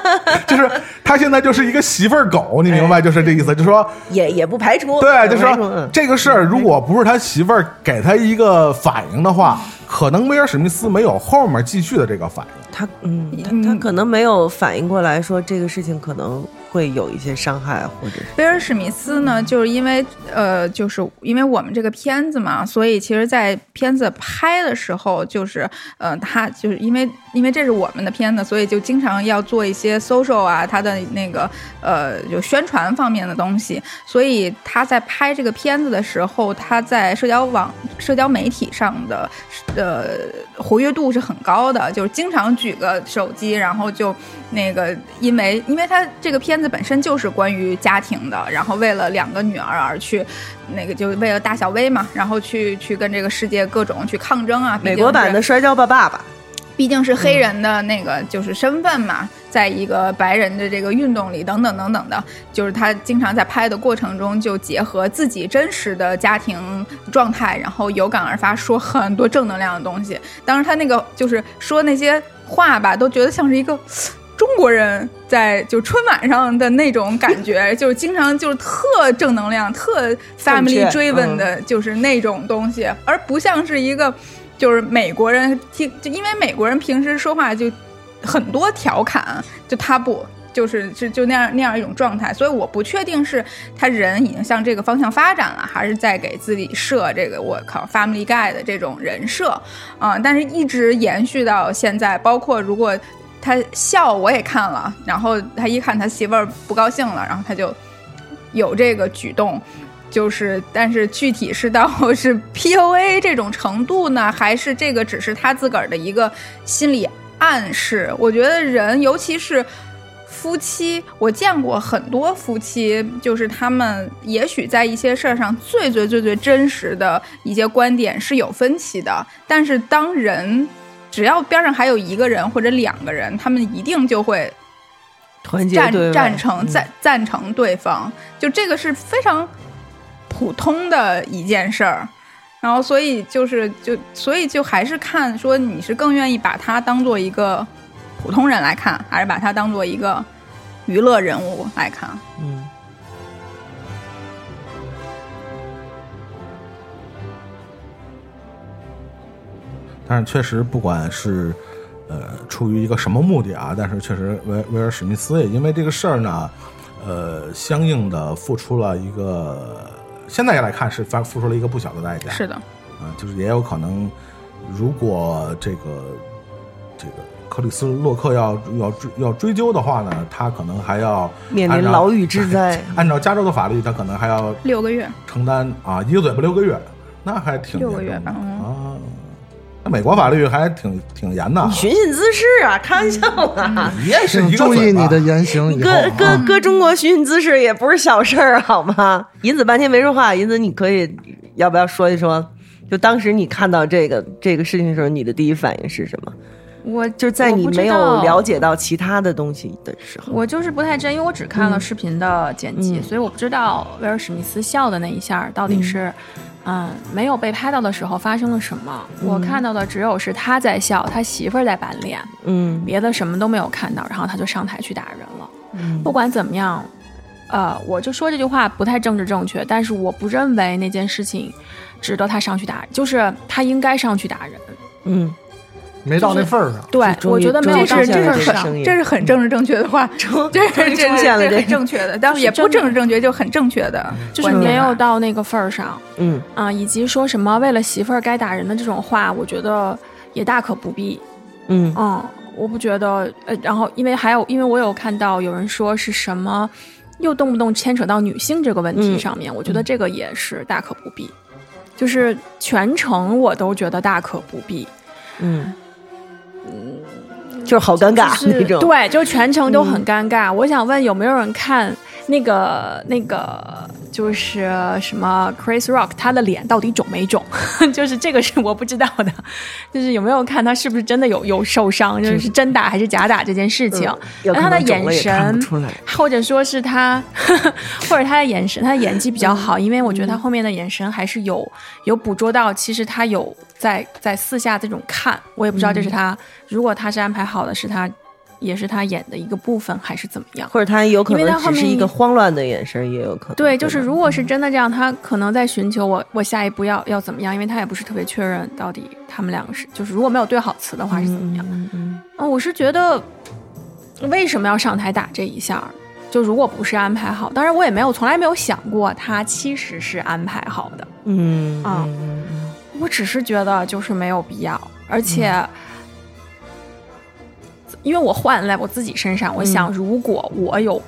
*laughs* 就是他现在就是一个媳妇儿狗，你明白？就是这意思，就是说。也也不排除，对，就是说这个事儿，如果不是他媳妇儿给他一个反应的话，可能威尔史密斯没有后面继续的这个反应。他嗯，他他可能没有反应过来说这个事情可能会有一些伤害，或者是威尔史密斯呢，就是因为呃，就是因为我们这个片子嘛，所以其实，在片子拍的时候，就是呃，他就是因为因为这是我们的片子，所以就经常要做一些 social 啊，他的那个呃，就宣传方面的东西，所以他在拍这个片子的时候，他在社交网、社交媒体上的呃活跃度是很高的，就是经常举个手机，然后就那个，因为因为他这个片子本身就是关于家庭的，然后为了两个女儿而去，那个就为了大小薇嘛，然后去去跟这个世界各种去抗争啊。美国版的《摔跤吧，爸爸》。毕竟是黑人的那个就是身份嘛，在一个白人的这个运动里，等等等等的，就是他经常在拍的过程中就结合自己真实的家庭状态，然后有感而发，说很多正能量的东西。当时他那个就是说那些话吧，都觉得像是一个。中国人在就春晚上的那种感觉，*laughs* 就是经常就是特正能量、特 family 正确 driven 的，就是那种东西，而不像是一个就是美国人听，就因为美国人平时说话就很多调侃，就他不。就是就就那样那样一种状态，所以我不确定是他人已经向这个方向发展了，还是在给自己设这个我靠 Family Guy 的这种人设啊、但是一直延续到现在，包括如果他笑我也看了，然后他一看他媳妇儿不高兴了，然后他就有这个举动。就是，但是具体是到 *laughs* 是 PUA 这种程度呢，还是这个只是他自个儿的一个心理暗示？我觉得人，尤其是夫妻，我见过很多夫妻，就是他们也许在一些事儿上最最最最真实的一些观点是有分歧的，但是当人只要边上还有一个人或者两个人，他们一定就会团结赞对赞成嗯赞赞成对方，就这个是非常普通的一件事儿。然后，所以就是就所以就还是看说你是更愿意把他当做一个普通人来看，还是把他当做一个娱乐人物来看？嗯，但是确实不管是呃出于一个什么目的啊，但是确实威威尔史密斯也因为这个事儿呢，呃，相应的付出了一个现在来看是反付出了一个不小的代价。是的，啊，就是也有可能，如果这个这个克里斯洛克要要追要追究的话呢，他可能还要面临牢狱之灾。*laughs* 按照加州的法律，他可能还要六个月，承担啊一个嘴巴六个月，那还挺六个月吧嗯啊。那美国法律还挺挺严的啊，寻衅滋事啊，开玩笑啊！你也是一个注意你的言行以后搁啊。搁搁中国寻衅滋事也不是小事儿，好吗？银子半天没说话，银子你可以要不要说一说？就当时你看到这个这个事情的时候，你的第一反应是什么？我就是在你没有了解到其他的东西的时候，我就是不太真，因为我只看了视频的剪辑，嗯所以我不知道威尔史密斯笑的那一下到底是，嗯没有被拍到的时候发生了什么。我看到的只有是他在笑，他媳妇儿在板脸，嗯别的什么都没有看到，然后他就上台去打人了。嗯不管怎么样，呃，我就说这句话不太政治正确，但是我不认为那件事情值得他上去打，就是他应该上去打人。嗯，没到那份儿上。对，我觉得没这个上这是很。这是很政治正确的话，这是这出现很正确的，但是也不政治正确，就很正确的，就是没有到那个份儿上嗯。啊，以及说什么为了媳妇儿该打人的这种话，我觉得也大可不必。嗯。嗯，我不觉得，呃，然后因为还有，因为我有看到有人说是什么，又动不动牵扯到女性这个问题嗯。上面，我觉得这个也是大可不必，就是全程我都觉得大可不必，嗯就是好尴尬就是那种。对，就全程都很尴尬。我想问有没有人看那个那个就是什么 Chris Rock 他的脸到底肿没肿？*laughs* 就是这个是我不知道的，就是有没有看他是不是真的有有受伤，就是是真打还是假打这件事情。他的眼神。或者说是他，*laughs* 或者他的眼神，他的演技比较好，因为我觉得他后面的眼神还是有有捕捉到，其实他有在在四下这种看，我也不知道这是他，如果他是安排好的，是他也是他演的一个部分，还是怎么样？或者他有可能只是一个慌乱的眼神，也有可能。对，就是如果是真的这样，他可能在寻求我我下一步要要怎么样，因为他也不是特别确认到底他们两个是，就是如果没有对好词的话是怎么样。嗯嗯嗯，我是觉得为什么要上台打这一下？就如果不是安排好，当然我也没有从来没有想过他其实是安排好的，嗯啊我只是觉得就是没有必要，而且。因为我换在我自己身上，我想，如果我有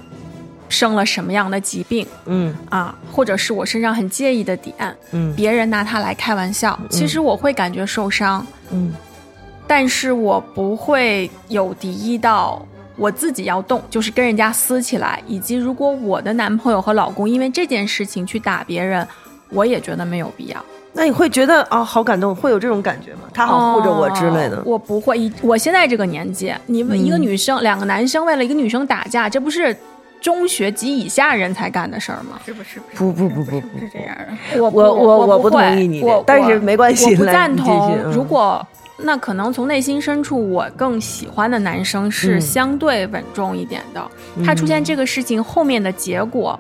生了什么样的疾病嗯。啊，或者是我身上很介意的点，嗯。别人拿它来开玩笑，其实我会感觉受伤，嗯。但是我不会有敌意到我自己要动，就是跟人家撕起来，以及如果我的男朋友和老公因为这件事情去打别人，我也觉得没有必要。那你会觉得啊、好感动，会有这种感觉吗？他好护着我之类的哦。我不会，我现在这个年纪，你们一个女生、两个男生为了一个女生打架，这不是中学及以下人才干的事儿吗？是不是？不不不不不是这样的。我我我我我不会同意你但是没关系我不赞同。嗯如果那可能从内心深处，我更喜欢的男生是嗯相对稳重一点的。他出现这个事情后面的结果，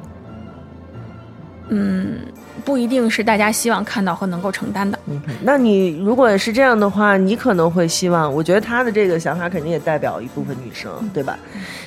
嗯，不一定是大家希望看到和能够承担的。嗯那你如果是这样的话，你可能会希望，我觉得他的这个想法肯定也代表一部分女生，对吧？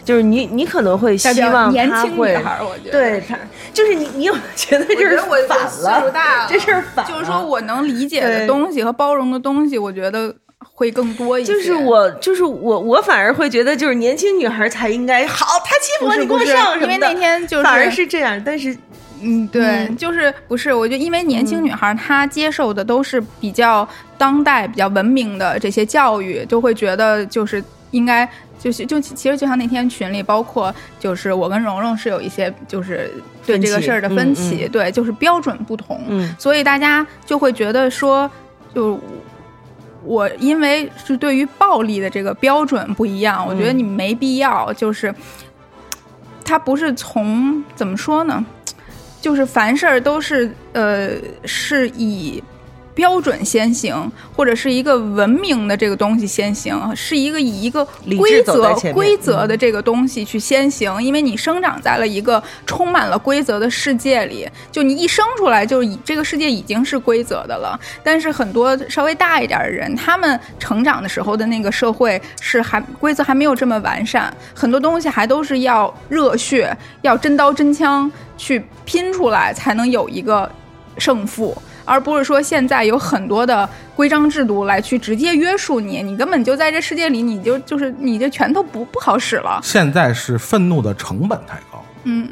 就是你你可能会希望年轻女孩儿，我觉得对他，就是你你有觉得这是反岁数了，大了，这事儿反了，就是说我能理解的东西和包容的东西，我觉得会更多一些。就是我，就是我，我反而会觉得，就是年轻女孩才应该好，他欺负我，你给我上什么的。因为那天就是反而是这样，但是嗯，对，就是不是？我觉得，因为年轻女孩她接受的都是比较当代、比较文明的这些教育，就会觉得就是应该。就是就其实就像那天群里，包括就是我跟蓉蓉是有一些就是对这个事儿的分嗯歧，嗯对，就是标准不同，嗯所以大家就会觉得说，就我因为是对于暴力的这个标准不一样，我觉得你没必要，就是他不是从怎么说呢，就是凡事儿都是呃是以。标准先行，或者是一个文明的这个东西先行，是一个以一个规则规则的这个东西去先行，因为你生长在了一个充满了规则的世界里，就你一生出来就已这个世界已经是规则的了。但是很多稍微大一点的人，他们成长的时候的那个社会是还规则还没有这么完善，很多东西还都是要热血，要真刀真枪去拼出来，才能有一个胜负。而不是说现在有很多的规章制度来去直接约束你，你根本就在这世界里，你就就是你这拳头不不好使了。现在是愤怒的成本太高，嗯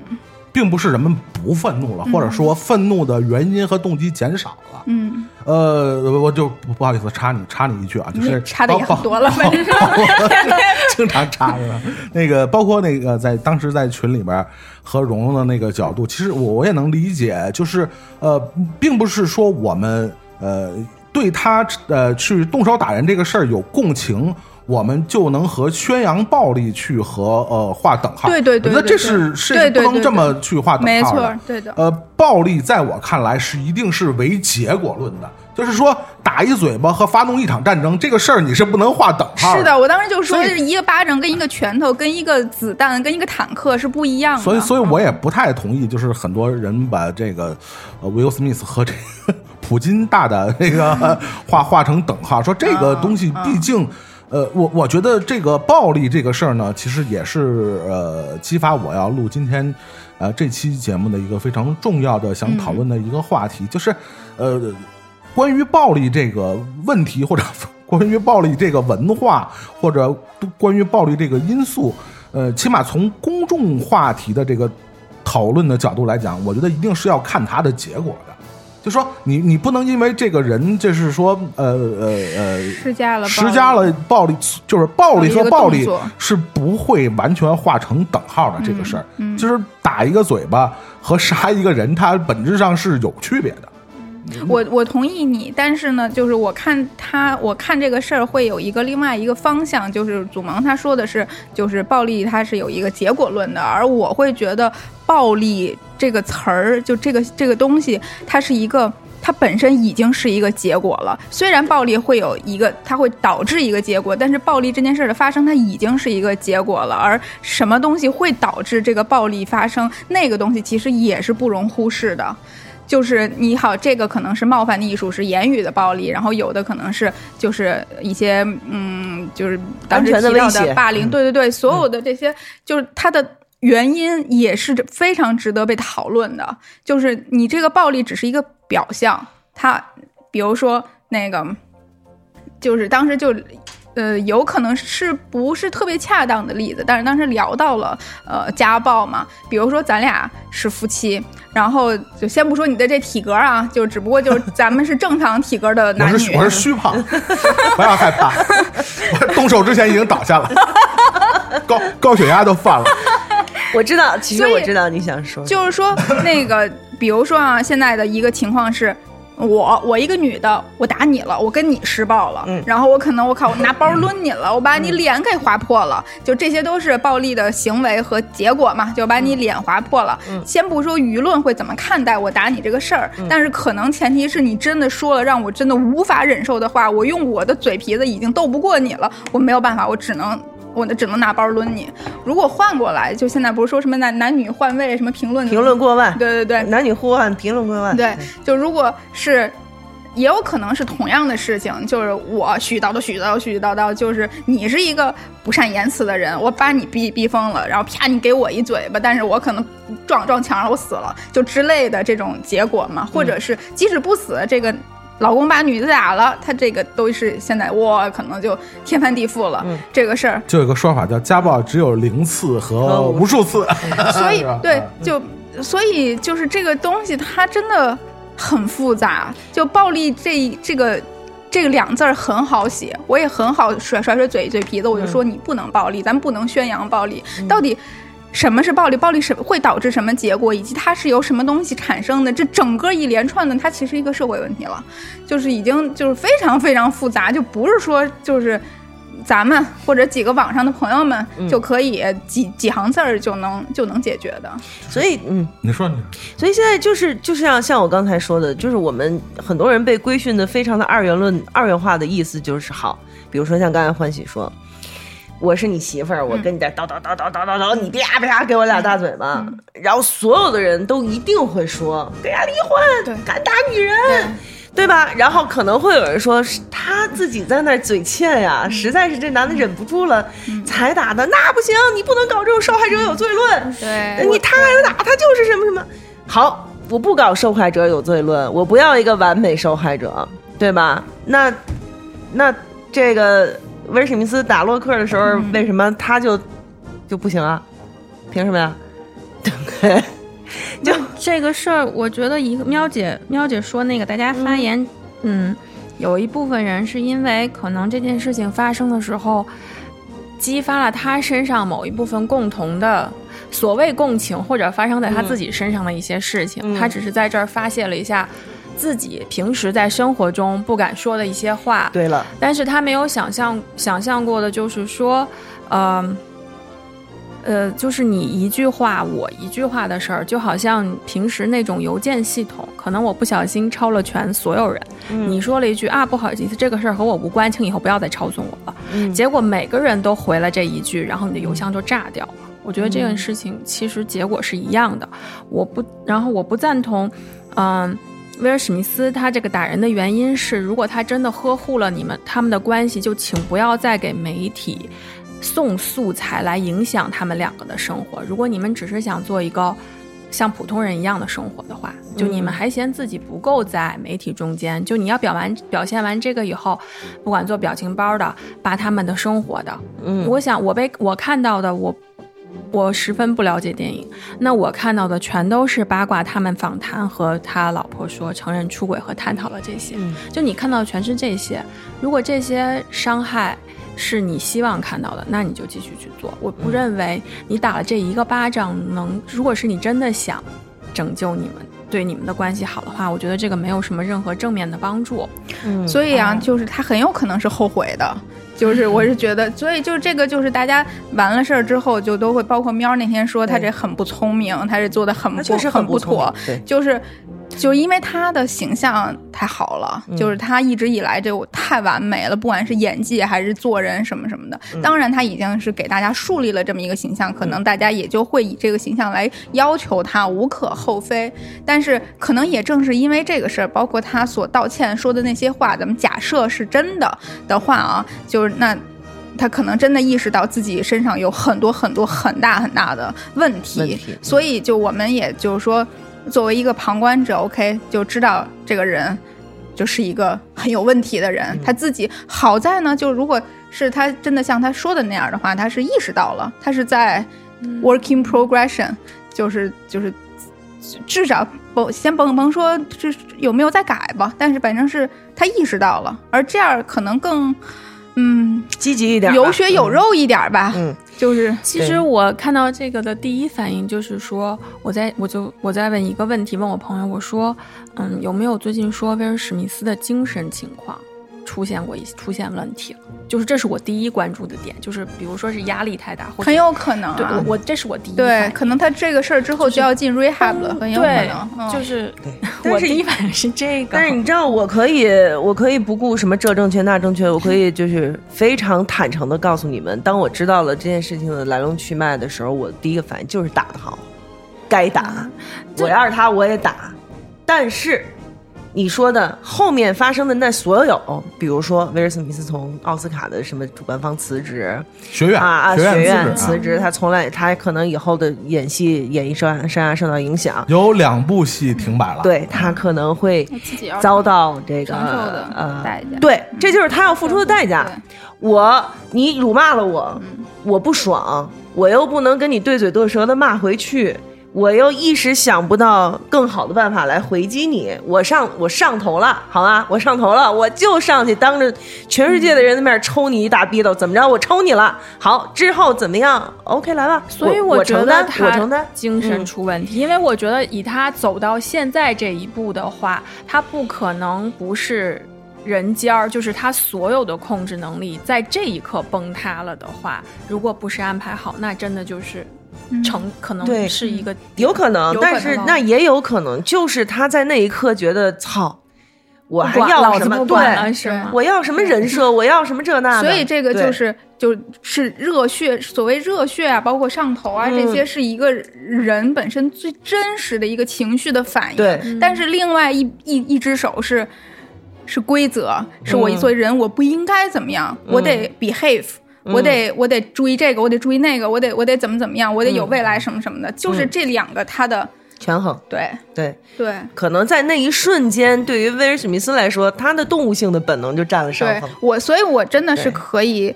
并不是人们不愤怒了，或者说愤怒的原因和动机减少了。嗯，呃，我就不不好意思插你插你一句啊，就是你插的也多了，反正 *laughs* 经常插是吧？那个包括那个在当时在群里边和蓉蓉的那个角度，其实我我也能理解，就是呃，并不是说我们呃对他呃去动手打人这个事儿有共情。我们就能和宣扬暴力去和呃划等号，对对对我觉得这是是不能这么去划等号的。没错，对的。呃，暴力在我看来是一定是唯结果论的，就是说打一嘴巴和发动一场战争这个事儿你是不能划等号是的，我当时就说，一个巴掌跟一个拳头、跟一个子弹、跟一个坦克是不一样的。所以，所以我也不太同意，就是很多人把这个呃威尔史密斯和这个 *laughs* 普京大大那个画画成等号，说这个东西毕竟。呃，我我觉得这个暴力这个事儿呢，其实也是呃激发我要录今天呃这期节目的一个非常重要的想讨论的一个话题，就是呃关于暴力这个问题，或者 *laughs* 关于暴力这个文化，或者关于暴力这个因素，呃，起码从公众话题的这个讨论的角度来讲，我觉得一定是要看它的结果的。就说你你不能因为这个人就是说呃呃呃施加了施加了暴力，就是暴力和暴力是不会完全画成等号的这个事儿，嗯就是打一个嘴巴和杀一个人，它本质上是有区别的。我我同意你，但是呢，就是我看他，我看这个事儿会有一个另外一个方向，就是祖萌他说的是，就是暴力它是有一个结果论的，而我会觉得暴力这个词儿，就这个这个东西，它是一个。它本身已经是一个结果了，虽然暴力会有一个，它会导致一个结果，但是暴力这件事儿的发生，它已经是一个结果了。而什么东西会导致这个暴力发生，那个东西其实也是不容忽视的。就是你好，这个可能是冒犯的艺术，是言语的暴力，然后有的可能是就是一些嗯，就是当时提到的霸凌，对对对，所有的这些就是它的。原因也是非常值得被讨论的，就是你这个暴力只是一个表象，它比如说那个，就是当时就。呃，有可能是不是特别恰当的例子，但是当时聊到了呃家暴嘛，比如说咱俩是夫妻，然后就先不说你的这体格啊，就只不过就是 *laughs* 咱们是正常体格的男女，我是我是虚胖，不要害怕，我动手之前已经倒下了，*laughs* 高高血压都犯了。我知道，其实我知道你想说，就是说 *laughs* 那个，比如说啊，现在的一个情况是。我我一个女的，我打你了，我跟你施暴了，嗯然后我可能我靠，我拿包 *laughs* 抡你了，我把你脸给划破了，就这些都是暴力的行为和结果嘛，就把你脸划破了。嗯先不说舆论会怎么看待我打你这个事儿，但是可能前提是你真的说了让我真的无法忍受的话，我用我的嘴皮子已经斗不过你了，我没有办法，我只能。我只能拿包抡你。如果换过来，就现在不是说什么男男女换位，什么评论评论过万，对对对，男女互换，评论过万，对，就如果是。也有可能是同样的事情，就是我絮叨叨絮叨叨絮絮叨叨，就是你是一个不善言辞的人，我把你逼逼疯了，然后啪你给我一嘴巴，但是我可能撞撞墙上我死了，就之类的这种结果嘛，或者是即使不死，这个老公把女的打了，他这个都是现在哇可能就天翻地覆了，嗯。这个事儿，就有个说法叫家暴只有零次和哦无数次，*laughs* 所以 *laughs* 对，就所以就是这个东西，它真的很复杂。就暴力这这个这个两字儿很好写，我也很好甩甩甩嘴嘴皮子，我就说你不能暴力，咱不能宣扬暴力，到底。什么是暴力？暴力是会导致什么？结果？以及它是由什么？东西产生的？这整个一连串的，它其实一个社会问题了，就是已经就是非常非常复杂，就不是说就是咱们或者几个网上的朋友们就可以几几行字儿就能就能解决的。所以嗯，你说你所以现在就是就是像像我刚才说的，就是我们很多人被规训的非常的二元论、二元化的意思就是好，比如说像刚才欢喜说。我是你媳妇儿，我跟你在叨叨叨叨叨叨叨，你啪啪给我俩大嘴巴，然后所有的人都一定会说跟人家离婚，对。敢打女人，对。吧？然后可能会有人说是他自己在那儿嘴欠呀，实在是这男的忍不住了才打的，那不行，你不能搞这种受害者有罪论，对。你他挨打，他就是什么什么。好，我不搞受害者有罪论，我不要一个完美受害者，对吧？那那这个威尔史密斯打洛克的时候，为什么他就就不行啊？凭什么呀？对不对？就这个事儿，我觉得一个喵姐喵姐说那个大家发言，嗯有一部分人是因为可能这件事情发生的时候，激发了他身上某一部分共同的所谓共情，或者发生在他自己身上的一些事情，嗯他只是在这儿发泄了一下自己平时在生活中不敢说的一些话。对了，但是他没有想象想象过的，就是说，呃，呃，就是你一句话我一句话的事儿，就好像平时那种邮件系统，可能我不小心抄了全所有人，你说了一句啊，不好意思，这个事儿和我无关，请以后不要再抄送我了。嗯结果每个人都回了这一句，然后你的邮箱就炸掉了。我觉得这件事情其实结果是一样的，我不，然后我不赞同，嗯、威尔史密斯他这个打人的原因是，如果他真的呵护了你们他们的关系，就请不要再给媒体送素材来影响他们两个的生活。如果你们只是想做一个像普通人一样的生活的话，就你们还嫌自己不够在媒体中间，就你要表完表现完这个以后，不管做表情包的，扒他们的生活的，嗯我想我被我看到的我。我十分不了解电影，那我看到的全都是八卦，他们访谈和他老婆说承认出轨和探讨了这些。嗯就你看到的全是这些。如果这些伤害是你希望看到的，那你就继续去做。我不认为你打了这一个巴掌能，如果是你真的想拯救你们。对你们的关系好的话，我觉得这个没有什么任何正面的帮助。嗯所以啊，就是他很有可能是后悔的。就是 *laughs* 我是觉得，所以就是这个，就是大家完了事儿之后，就都会包括喵儿那天说他这很不聪明，他这做的很确实很不妥错，，对，就是。因为他的形象太好了，就是他一直以来就太完美了，不管是演技还是做人什么什么的。当然，他已经是给大家树立了这么一个形象，可能大家也就会以这个形象来要求他，无可厚非。但是，可能也正是因为这个事儿，包括他所道歉说的那些话，咱们假设是真的的话啊，就是那。他可能真的意识到自己身上有很多很多很大很大的问题，问题所以就我们也就是说，作为一个旁观者，OK，就知道这个人就是一个很有问题的人。他自己好在呢，就如果是他真的像他说的那样的话，他是意识到了，他是在 working progression，就是就是至少甭先甭甭说这有没有在改吧，但是反正是他意识到了，而这样可能更嗯积极一点吧，有血有肉一点吧，嗯，就是。其实我看到这个的第一反应就是说，我在我就我在问一个问题，问我朋友，我说，嗯，有没有最近说威尔史密斯的精神情况出现过一出现问题了？就是这是我第一关注的点，就是比如说是压力太大，或者很有可能、啊。对我我这是我第一对，可能他这个事儿之后就要进 rehab 了，很有可能。嗯就是对 *laughs* 但我是第一反应是这个，但是你知道，我可以，我可以不顾什么这正确那正确，我可以就是非常坦诚的告诉你们，当我知道了这件事情的来龙去脉的时候，我第一个反应就是打得好，该打，我要是他我也打。但是你说的后面发生的那所有，比如说威尔史密斯从奥斯卡的什么主办方辞职学院啊啊，学学院院辞职，他从来他可能以后的演戏演艺生涯生涯受到影响，有两部戏停摆了，对他可能会遭到这个承受的呃代价对，这就是他要付出的代价。对我你辱骂了我，我不爽，我又不能跟你对嘴对舌的骂回去。我又一时想不到更好的办法来回击你，我上我上头了，好吗？我上头了，我就上去当着全世界的人的面抽你一大逼斗，怎么着？我抽你了，好，之后怎么样？OK，来吧，所以我觉得承担，他承担。精神嗯出问题，因为我觉得以他走到现在这一步的话，他不可能不是人尖儿，就是他所有的控制能力在这一刻崩塌了的话，如果不是安排好，那真的就是成可能对是一个有可能，但是哦那也有可能，就是他在那一刻觉得操，我还要什么？对，是吗？我要什么人设？我要什么这那的？所以这个就是就是热血，所谓热血啊，包括上头啊，嗯这些是一个人本身最真实的一个情绪的反应。对但是另外一一一只手是是规则，是我嗯作为人我不应该怎么样，我得 behave。我得我得注意这个，我得注意那个，我得我得怎么怎么样，我得有未来什么什么的，就是这两个他的权衡。对对，对可能在那一瞬间，对于威尔史密斯来说，他的动物性的本能就占了上对风。我，所以我真的是可以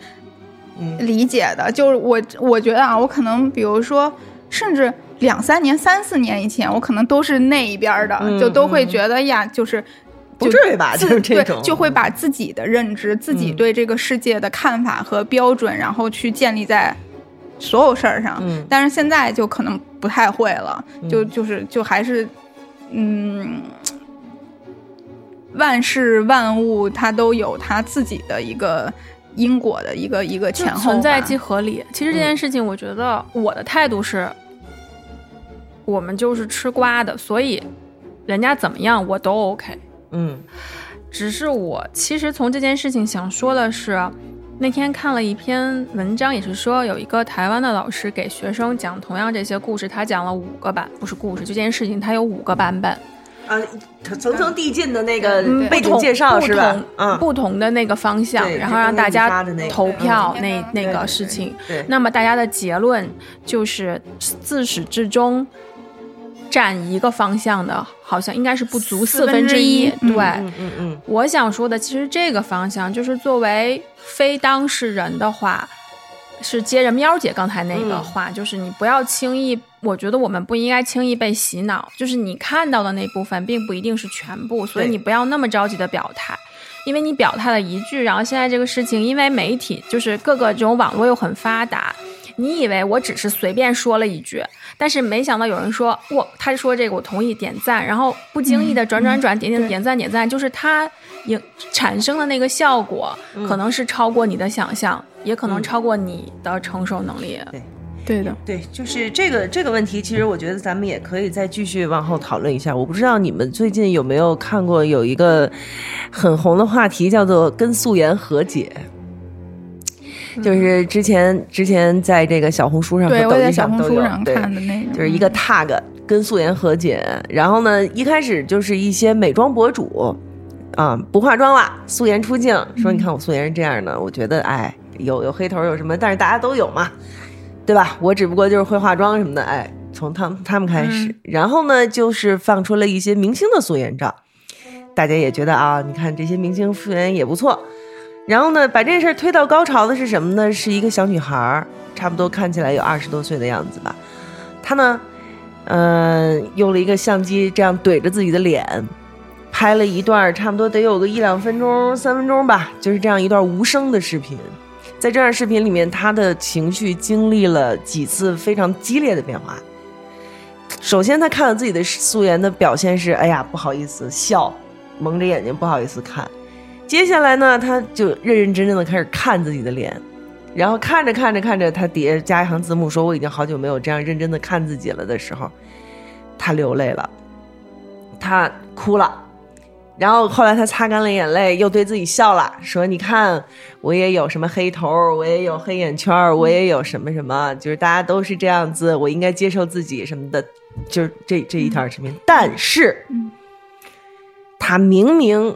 嗯理解的。就是我我觉得啊，我可能比如说，甚至两三年、三四年以前，我可能都是那一边的，嗯就都会觉得呀，就是。不至于吧自就是这种对，就会把自己的认知、自己嗯对这个世界的看法和标准，然后去建立在所有事儿上。嗯但是现在就可能不太会了，就就是就还是，嗯，万事万物它都有它自己的一个因果的一个一个前后存在即合理。其实这件事情，我觉得我的态度是，我们就是吃瓜的，所以人家怎么样我都 OK。嗯只是我其实从这件事情想说的是，那天看了一篇文章，也是说有一个台湾的老师给学生讲同样这些故事，他讲了五个版，不是故事，这件事情他有五个版本，啊，层层递进的那个嗯背景介绍不是吧？嗯，不同的那个方向，然后让大家投票嗯那那个事情。那么大家的结论就是自始至终占一个方向的，好像应该是不足四四分之一。对，嗯嗯嗯。我想说的其实这个方向就是作为非当事人的话，是接着喵姐刚才那个嗯。话，就是你不要轻易，我觉得我们不应该轻易被洗脑，就是你看到的那部分并不一定是全部，所以你不要那么着急的表态。因为你表态了一句，然后现在这个事情，因为媒体就是各个这种网络又很发达，你以为我只是随便说了一句，但是没想到有人说我他说这个我同意点赞，然后不经意的转转转点点点赞点赞，就是它影产生的那个效果，可能是超过你的想象，也可能超过你的承受能力。对对的，对，就是这个这个问题，其实我觉得咱们也可以再继续往后讨论一下。我不知道你们最近有没有看过有一个很红的话题，叫做“跟素颜和解”。就是之前之前在这个小红书上和抖音上都有，对就是一个 tag 跟素颜和解。然后呢，一开始就是一些美妆博主啊，不化妆了，素颜出镜，说你看我素颜是这样的，我觉得哎，有有黑头有什么，但是大家都有嘛，对吧？我只不过就是会化妆什么的，哎，从他们他们开始，然后呢，就是放出了一些明星的素颜照，大家也觉得啊，你看这些明星素颜也不错。然后呢，把这事儿推到高潮的是什么呢？是一个小女孩儿，差不多看起来有二十多岁的样子吧。她呢，嗯、用了一个相机这样怼着自己的脸，拍了一段差不多得有个一两分钟、三分钟吧，就是这样一段无声的视频。在这段视频里面，她的情绪经历了几次非常激烈的变化。首先，她看到自己的素颜的表现是：哎呀，不好意思，笑，蒙着眼睛，不好意思看。接下来呢，他就认认真真的开始看自己的脸，然后看着看着看着，他底下加一行字幕说：“我已经好久没有这样认真的看自己了”的时候，他流泪了，他哭了。然后后来他擦干了眼泪，又对自己笑了，说：“你看，我也有什么黑头，我也有黑眼圈，我也有什么什么，就是大家都是这样子，我应该接受自己什么的。”就是这这一条视频，但是，他明明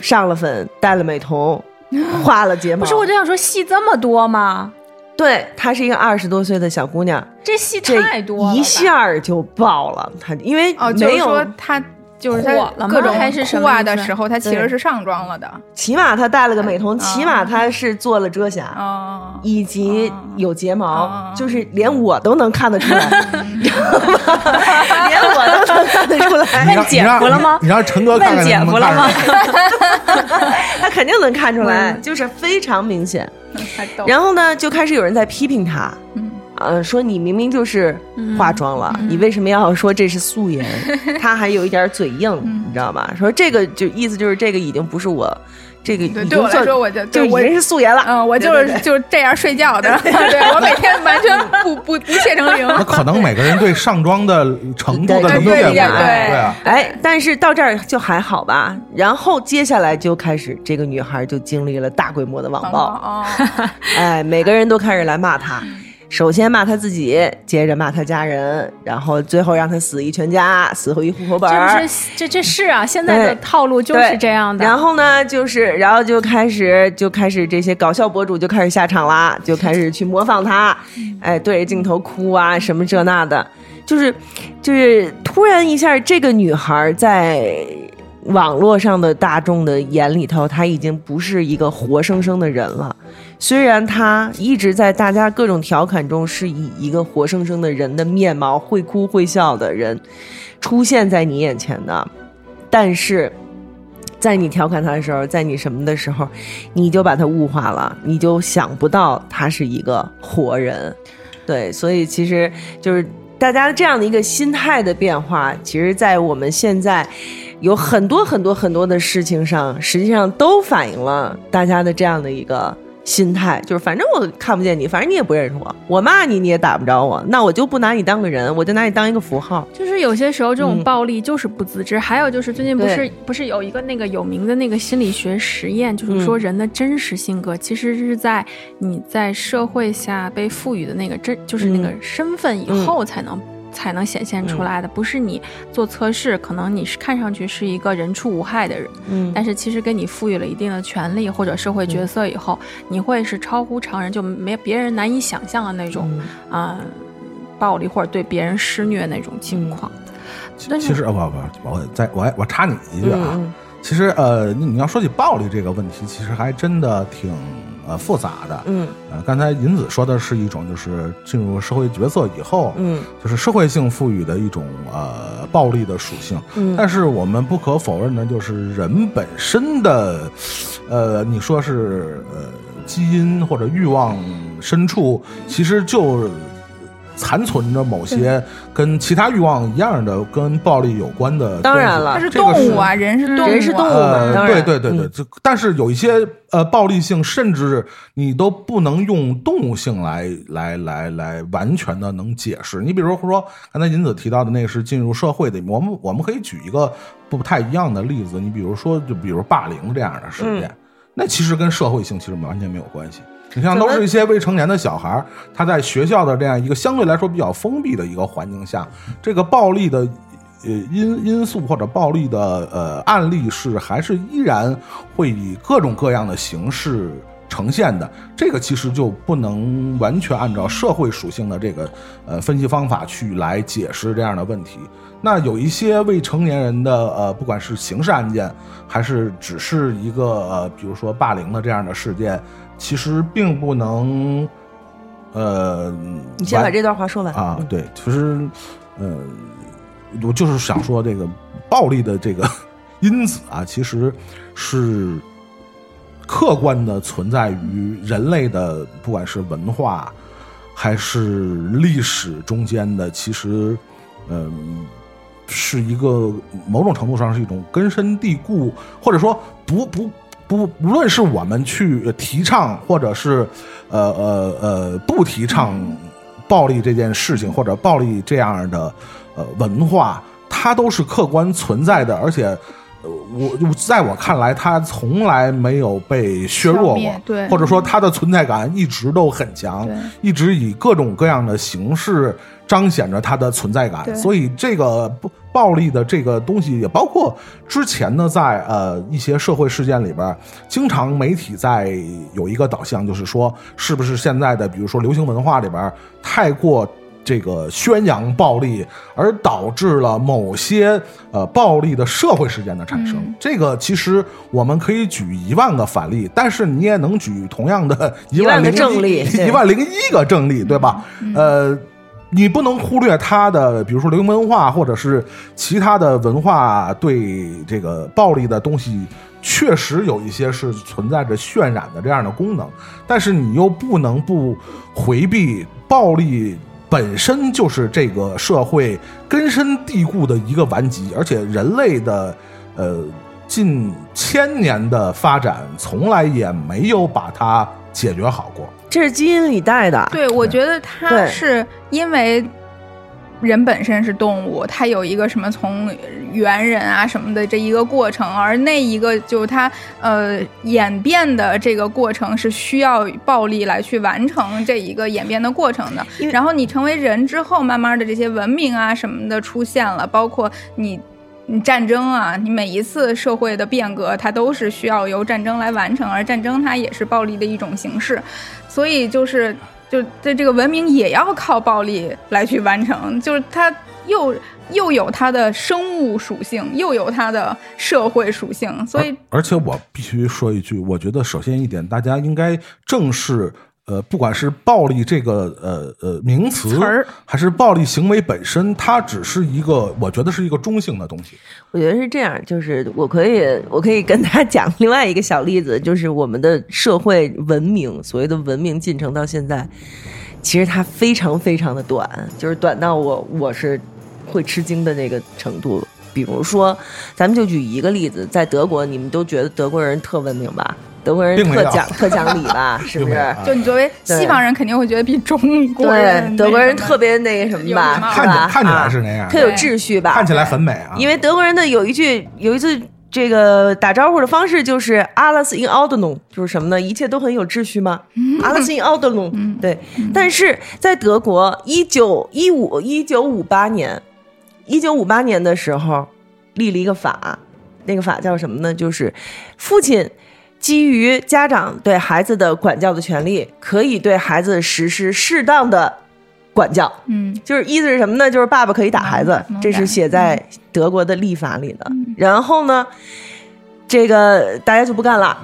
上了粉，戴了美瞳，*laughs* 画了睫毛，不是，我就想说戏这么多吗？对，她是一个二十多岁的小姑娘，这戏太多了，一下就爆了。她因为哦，就是没有，说他就是他火了吗各种还是什哭么意思啊的时候，他其实是上妆了的。起码她戴了个美瞳，嗯起码她是做了遮瑕。哦，以及有睫毛，哦就是连我都能看得出来，你知道吗？连我都能看得出来，你让姐夫了吗你让陈哥看看问姐能不夫了吗能看出来？*laughs* 他肯定能看出来，就是非常明显。*laughs* 然后呢，就开始有人在批评他，嗯呃，说你明明就是化妆了，你为什么要说这是素颜？*laughs* 他还有一点嘴硬，你知道吧？*laughs* 说这个就意思就是这个已经不是我，这个已对，经对我说，我就就我经是素颜了。嗯，我就对对对是就这样睡觉的，*laughs* 对我每天完全不不不卸成零。那可能每个人对上妆的程度的对理解不一样，对对对啊。哎，但是到这儿就还好吧。然后接下来就开始，这个女孩就经历了大规模的网暴。哦，哎，每个人都开始来骂她。首先骂他自己，接着骂他家人，然后最后让他死一全家，死后一户口本儿这。这是啊，现在的套路就是这样的。然后呢，就是然后就开始就开始这些搞笑博主就开始下场啦，就开始去模仿他，哎，对着镜头哭啊，什么这那的，就是就是突然一下，这个女孩在网络上的大众的眼里头，她已经不是一个活生生的人了。虽然他一直在大家各种调侃中是以一个活生生的人的面貌，会哭会笑的人出现在你眼前的，但是在你调侃他的时候，在你什么的时候，你就把他物化了，你就想不到他是一个活人。对，所以其实就是大家这样的一个心态的变化，其实，在我们现在有很多很多很多的事情上，实际上都反映了大家的这样的一个。心态就是，反正我看不见你，反正你也不认识我，我骂你你也打不着我，那我就不拿你当个人，我就拿你当一个符号。就是有些时候这种嗯暴力就是不自知，还有就是最近不是不是有一个那个有名的那个心理学实验，就是说嗯人的真实性格其实是在你在社会下被赋予的那个真就是那个嗯身份以后才能。才能显现出来的，不是你做测试，可能你是看上去是一个人畜无害的人，嗯。但是其实给你赋予了一定的权利或者社会角色以后，你会是超乎常人，就没别人难以想象的那种嗯。啊、暴力或者对别人施虐那种情况。但是其实啊不不，我再我我插你一句啊，嗯。其实呃，你你要说起暴力这个问题，其实还真的挺呃复杂的。嗯呃，刚才银子说的是一种就是进入社会角色以后，嗯就是社会性赋予的一种呃暴力的属性。嗯但是我们不可否认的就是人本身的，呃，你说是呃基因或者欲望深处，其实就残存着某些跟其他欲望一样的跟暴力有关的。当然了它是这个动物啊，人是动物啊，人是动物对对对对，嗯就但是有一些呃暴力性，甚至你都不能用动物性来来来来完全的能解释。你比如说刚才银子提到的那个是进入社会的，我们我们可以举一个不太一样的例子，你比如说就比如霸凌这样的事件，那其实跟社会性其实完全没有关系。你像都是一些未成年的小孩儿，他在学校的这样一个相对来说比较封闭的一个环境下，这个暴力的呃因因素或者暴力的呃案例是还是依然会以各种各样的形式呈现的。这个其实就不能完全按照社会属性的这个呃分析方法去来解释这样的问题。那有一些未成年人的呃，不管是刑事案件，还是只是一个呃，比如说霸凌的这样的事件，其实并不能呃，你先把这段话说完啊，嗯对，其实，呃，我就是想说，这个暴力的这个 *laughs* 因子啊，其实是客观的存在于人类的，不管是文化还是历史中间的，其实，嗯、是一个某种程度上是一种根深蒂固，或者说不不不，无论是我们去提倡，或者是呃呃呃不提倡暴力这件事情，或者暴力这样的呃文化，它都是客观存在的，而且。呃我我在我看来，它从来没有被削弱过，对或者说它的存在感一直都很强，一直以各种各样的形式彰显着它的存在感。所以这个不暴力的这个东西，也包括之前呢，在呃一些社会事件里边，经常媒体在有一个导向，就是说，是不是现在的比如说流行文化里边太过。这个宣扬暴力，而导致了某些呃暴力的社会事件的产生。嗯这个其实我们可以举一万个反例，但是你也能举同样的一 *laughs* 一万个零一正例一万零一个正例，对吧？呃，你不能忽略它的，比如说流行文化或者是其他的文化对这个暴力的东西，确实有一些是存在着渲染的这样的功能，但是你又不能不回避暴力本身就是这个社会根深蒂固的一个顽疾，而且人类的呃近千年的发展从来也没有把它解决好过。这是基因里带的。对，我觉得它是因为人本身是动物，它有一个什么从猿人啊什么的这一个过程，而那一个就它呃演变的这个过程是需要暴力来去完成这一个演变的过程的。然后你成为人之后，慢慢的这些文明啊什么的出现了，包括你。你战争啊，你每一次社会的变革，它都是需要由战争来完成，而战争它也是暴力的一种形式，所以就是就这这个文明也要靠暴力来去完成，就是它又又有它的生物属性，又有它的社会属性，所以而且我必须说一句，我觉得首先一点，大家应该正视。呃，不管是暴力这个呃呃名词还是暴力行为本身，它只是一个，我觉得是一个中性的东西。我觉得是这样，就是我可以，我可以跟大家讲另外一个小例子，就是我们的社会文明，所谓的文明进程到现在，其实它非常非常的短，就是短到我我是会吃惊的那个程度。比如说，咱们就举一个例子，在德国，你们都觉得德国人特文明吧？德国人特讲特讲理吧？*laughs* 是不是？就你作为西方人，肯定会觉得比中国对人，德国人特别那个什么吧？是吧看起看起来啊是那样，特有秩序吧？看起来很美啊。因为德国人的有一句有一次这个打招呼的方式就是 “alles in Ordnung”，就是什么呢？一切都很有秩序吗？“alles in Ordnung”，对。但是在德国，一九一五一九五八年，一九五八年的时候立了一个法，那个法叫什么呢？就是父亲。基于家长对孩子的管教的权利，可以对孩子实施适当的管教。嗯就是意思是什么呢？就是爸爸可以打孩子，能这是写在德国的立法里的。然后呢，这个大家就不干了，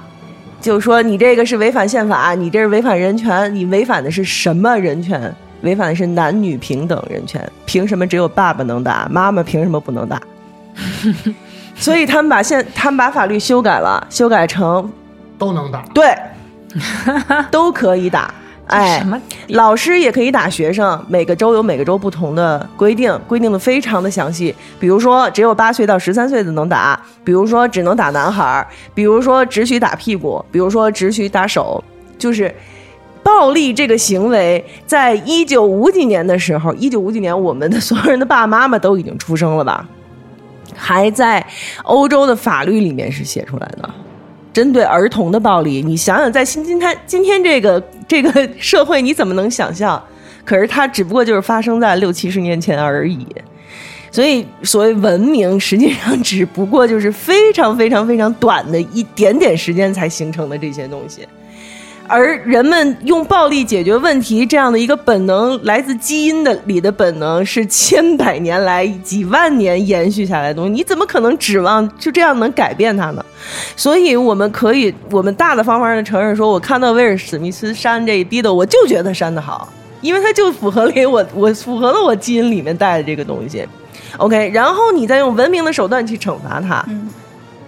就说你这个是违反宪法，你这是违反人权，你违反的是什么人权？违反的是男女平等人权。凭什么只有爸爸能打，妈妈凭什么不能打？*laughs* 所以他们把现他们把法律修改了，修改成都能打。对，*laughs* 都可以打。哎，什么老师也可以打学生，每个州有每个州不同的规定，规定的非常的详细。比如说，只有八岁到十三岁的能打；比如说，只能打男孩儿；比如说，只许打屁股；比如说，只许打手。就是暴力这个行为，在一九五几年的时候，一九五几年，我们的所有人的爸爸妈妈都已经出生了吧？还在欧洲的法律里面是写出来的。针对儿童的暴力，你想想，在今今天今天这个这个社会，你怎么能想象？可是它只不过就是发生在六七十年前而已。所以，所谓文明，实际上只不过就是非常非常非常短的一点点时间才形成的这些东西。而人们用暴力解决问题这样的一个本能，来自基因的里的本能，是千百年来、几万年延续下来的东西。你怎么可能指望就这样能改变它呢？所以，我们可以，我们大大方方的承认说，我看到威尔史密斯扇这一逼的，我就觉得扇的好，因为他就符合了我，*laughs* 我符合了我基因里面带的这个东西。OK，然后你再用文明的手段去惩罚他。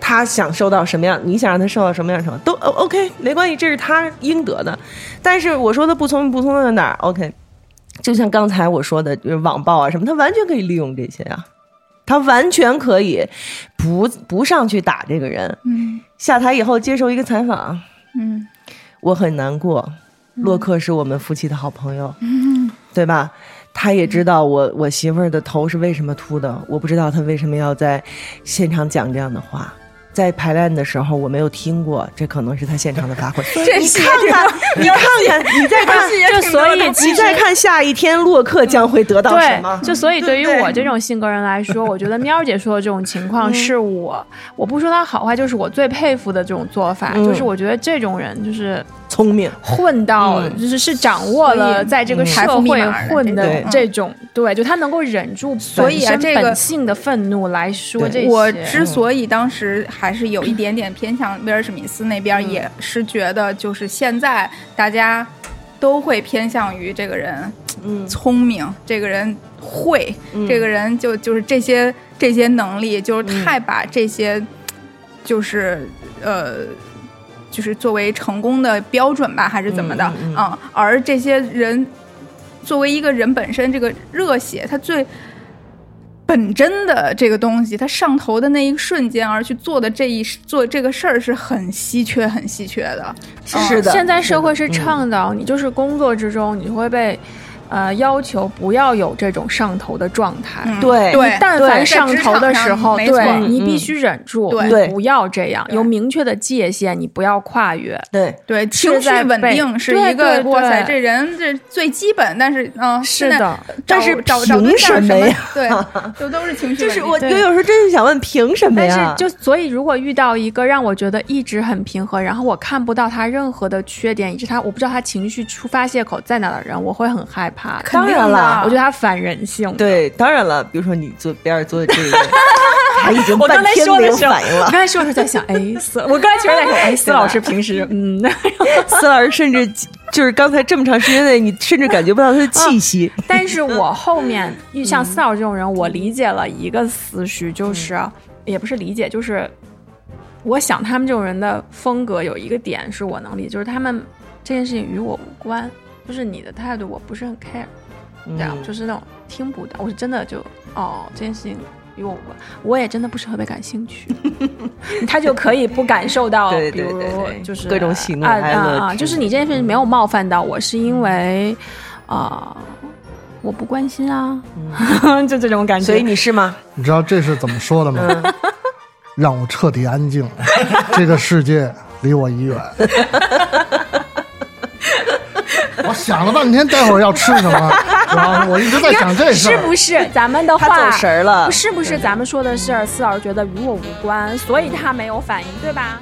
他想受到什么样，你想让他受到什么样的惩罚，都哦 OK，没关系，这是他应得的。但是我说的不聪明不聪明在哪儿？OK，就像刚才我说的，就是网暴啊什么，他完全可以利用这些啊，他完全可以不不上去打这个人，嗯下台以后接受一个采访，嗯我很难过。洛克是我们夫妻的好朋友，嗯对吧？他也知道我我媳妇儿的头是为什么秃的，我不知道他为什么要在现场讲这样的话。在排练的时候我没有听过，这可能是他现场的发挥。你 *laughs* 这你看看，你看看，你再看，就所以你再看下一天洛克将会得到什么对，？就所以对于我这种性格人来说，我觉得喵姐说的这种情况是我，我不说她好坏，就是我最佩服的这种做法，嗯。就是我觉得这种人就是聪明，混到，嗯。就是是掌握了在这个社会混的这种，对，就他能够忍住所以啊本身这个本性的愤怒来说这些。我之所以当时还是有一点点偏向威尔史密斯那边，嗯也是觉得就是现在大家都会偏向于这个人嗯聪明，这个人会，嗯这个人就就是这些这些能力，就是太把这些，就是呃，就是作为成功的标准吧，还是怎么的？嗯嗯嗯而这些人作为一个人本身，这个热血，他最。本真的这个东西，它上头的那一瞬间而去做的这一做这个事儿是很稀缺、很稀缺的。是的，现在社会是嗯倡导你就是工作之中你会被。呃，要求不要有这种上头的状态。嗯对对，但凡上头的时候，对你必须忍住，对不要这样，有明确的界限，你不要跨越。对，对，情绪稳定是对一个对哇塞，这人这最基本，但是嗯，是的，找但是找找对凭象什么呀？对，*laughs* 就都是情绪。就是我，对我有时候真是想问，凭什么但呀？是就所以，如果遇到一个让我觉得一直很平和，然后我看不到他任何的缺点，以及他我不知道他情绪出发泄口在哪的人，我会很害怕。肯定的当然了我觉得他反人性。，对，当然了，比如说你坐边上坐的这个，*laughs* 他已经半天没有反应了我刚。才说的时候在想，哎，司，我刚才确实在想，哎，司老师 *laughs* 平时，嗯，*laughs* 司老师甚至就是刚才这么长时间内，你甚至感觉不到他的气息。但是我后面像司老师这种人，我理解了一个思绪，就是、也不是理解，就是我想他们这种人的风格有一个点是我能理解，就是他们这件事情与我无关，就是你的态度我不是很 care，这样、嗯就是那种听不到，我是真的就哦这件事情。与我无关，我也真的不是特别感兴趣，*laughs* 他就可以不感受到，对比如对对对就是各种喜怒啊哀乐啊就是你这件事情没有冒犯到我，是因为啊、我不关心啊，*laughs* 就这种感觉。所以你是吗？你知道这是怎么说的吗？嗯 *laughs* 让我彻底安静，这个世界离我已远。我想了半天，待会儿要吃什么，*laughs* 然后我一直在想这事是。不是咱们的他话走神儿了是不是咱们说的事儿，四老师觉得与我无关，所以他没有反应，对吧？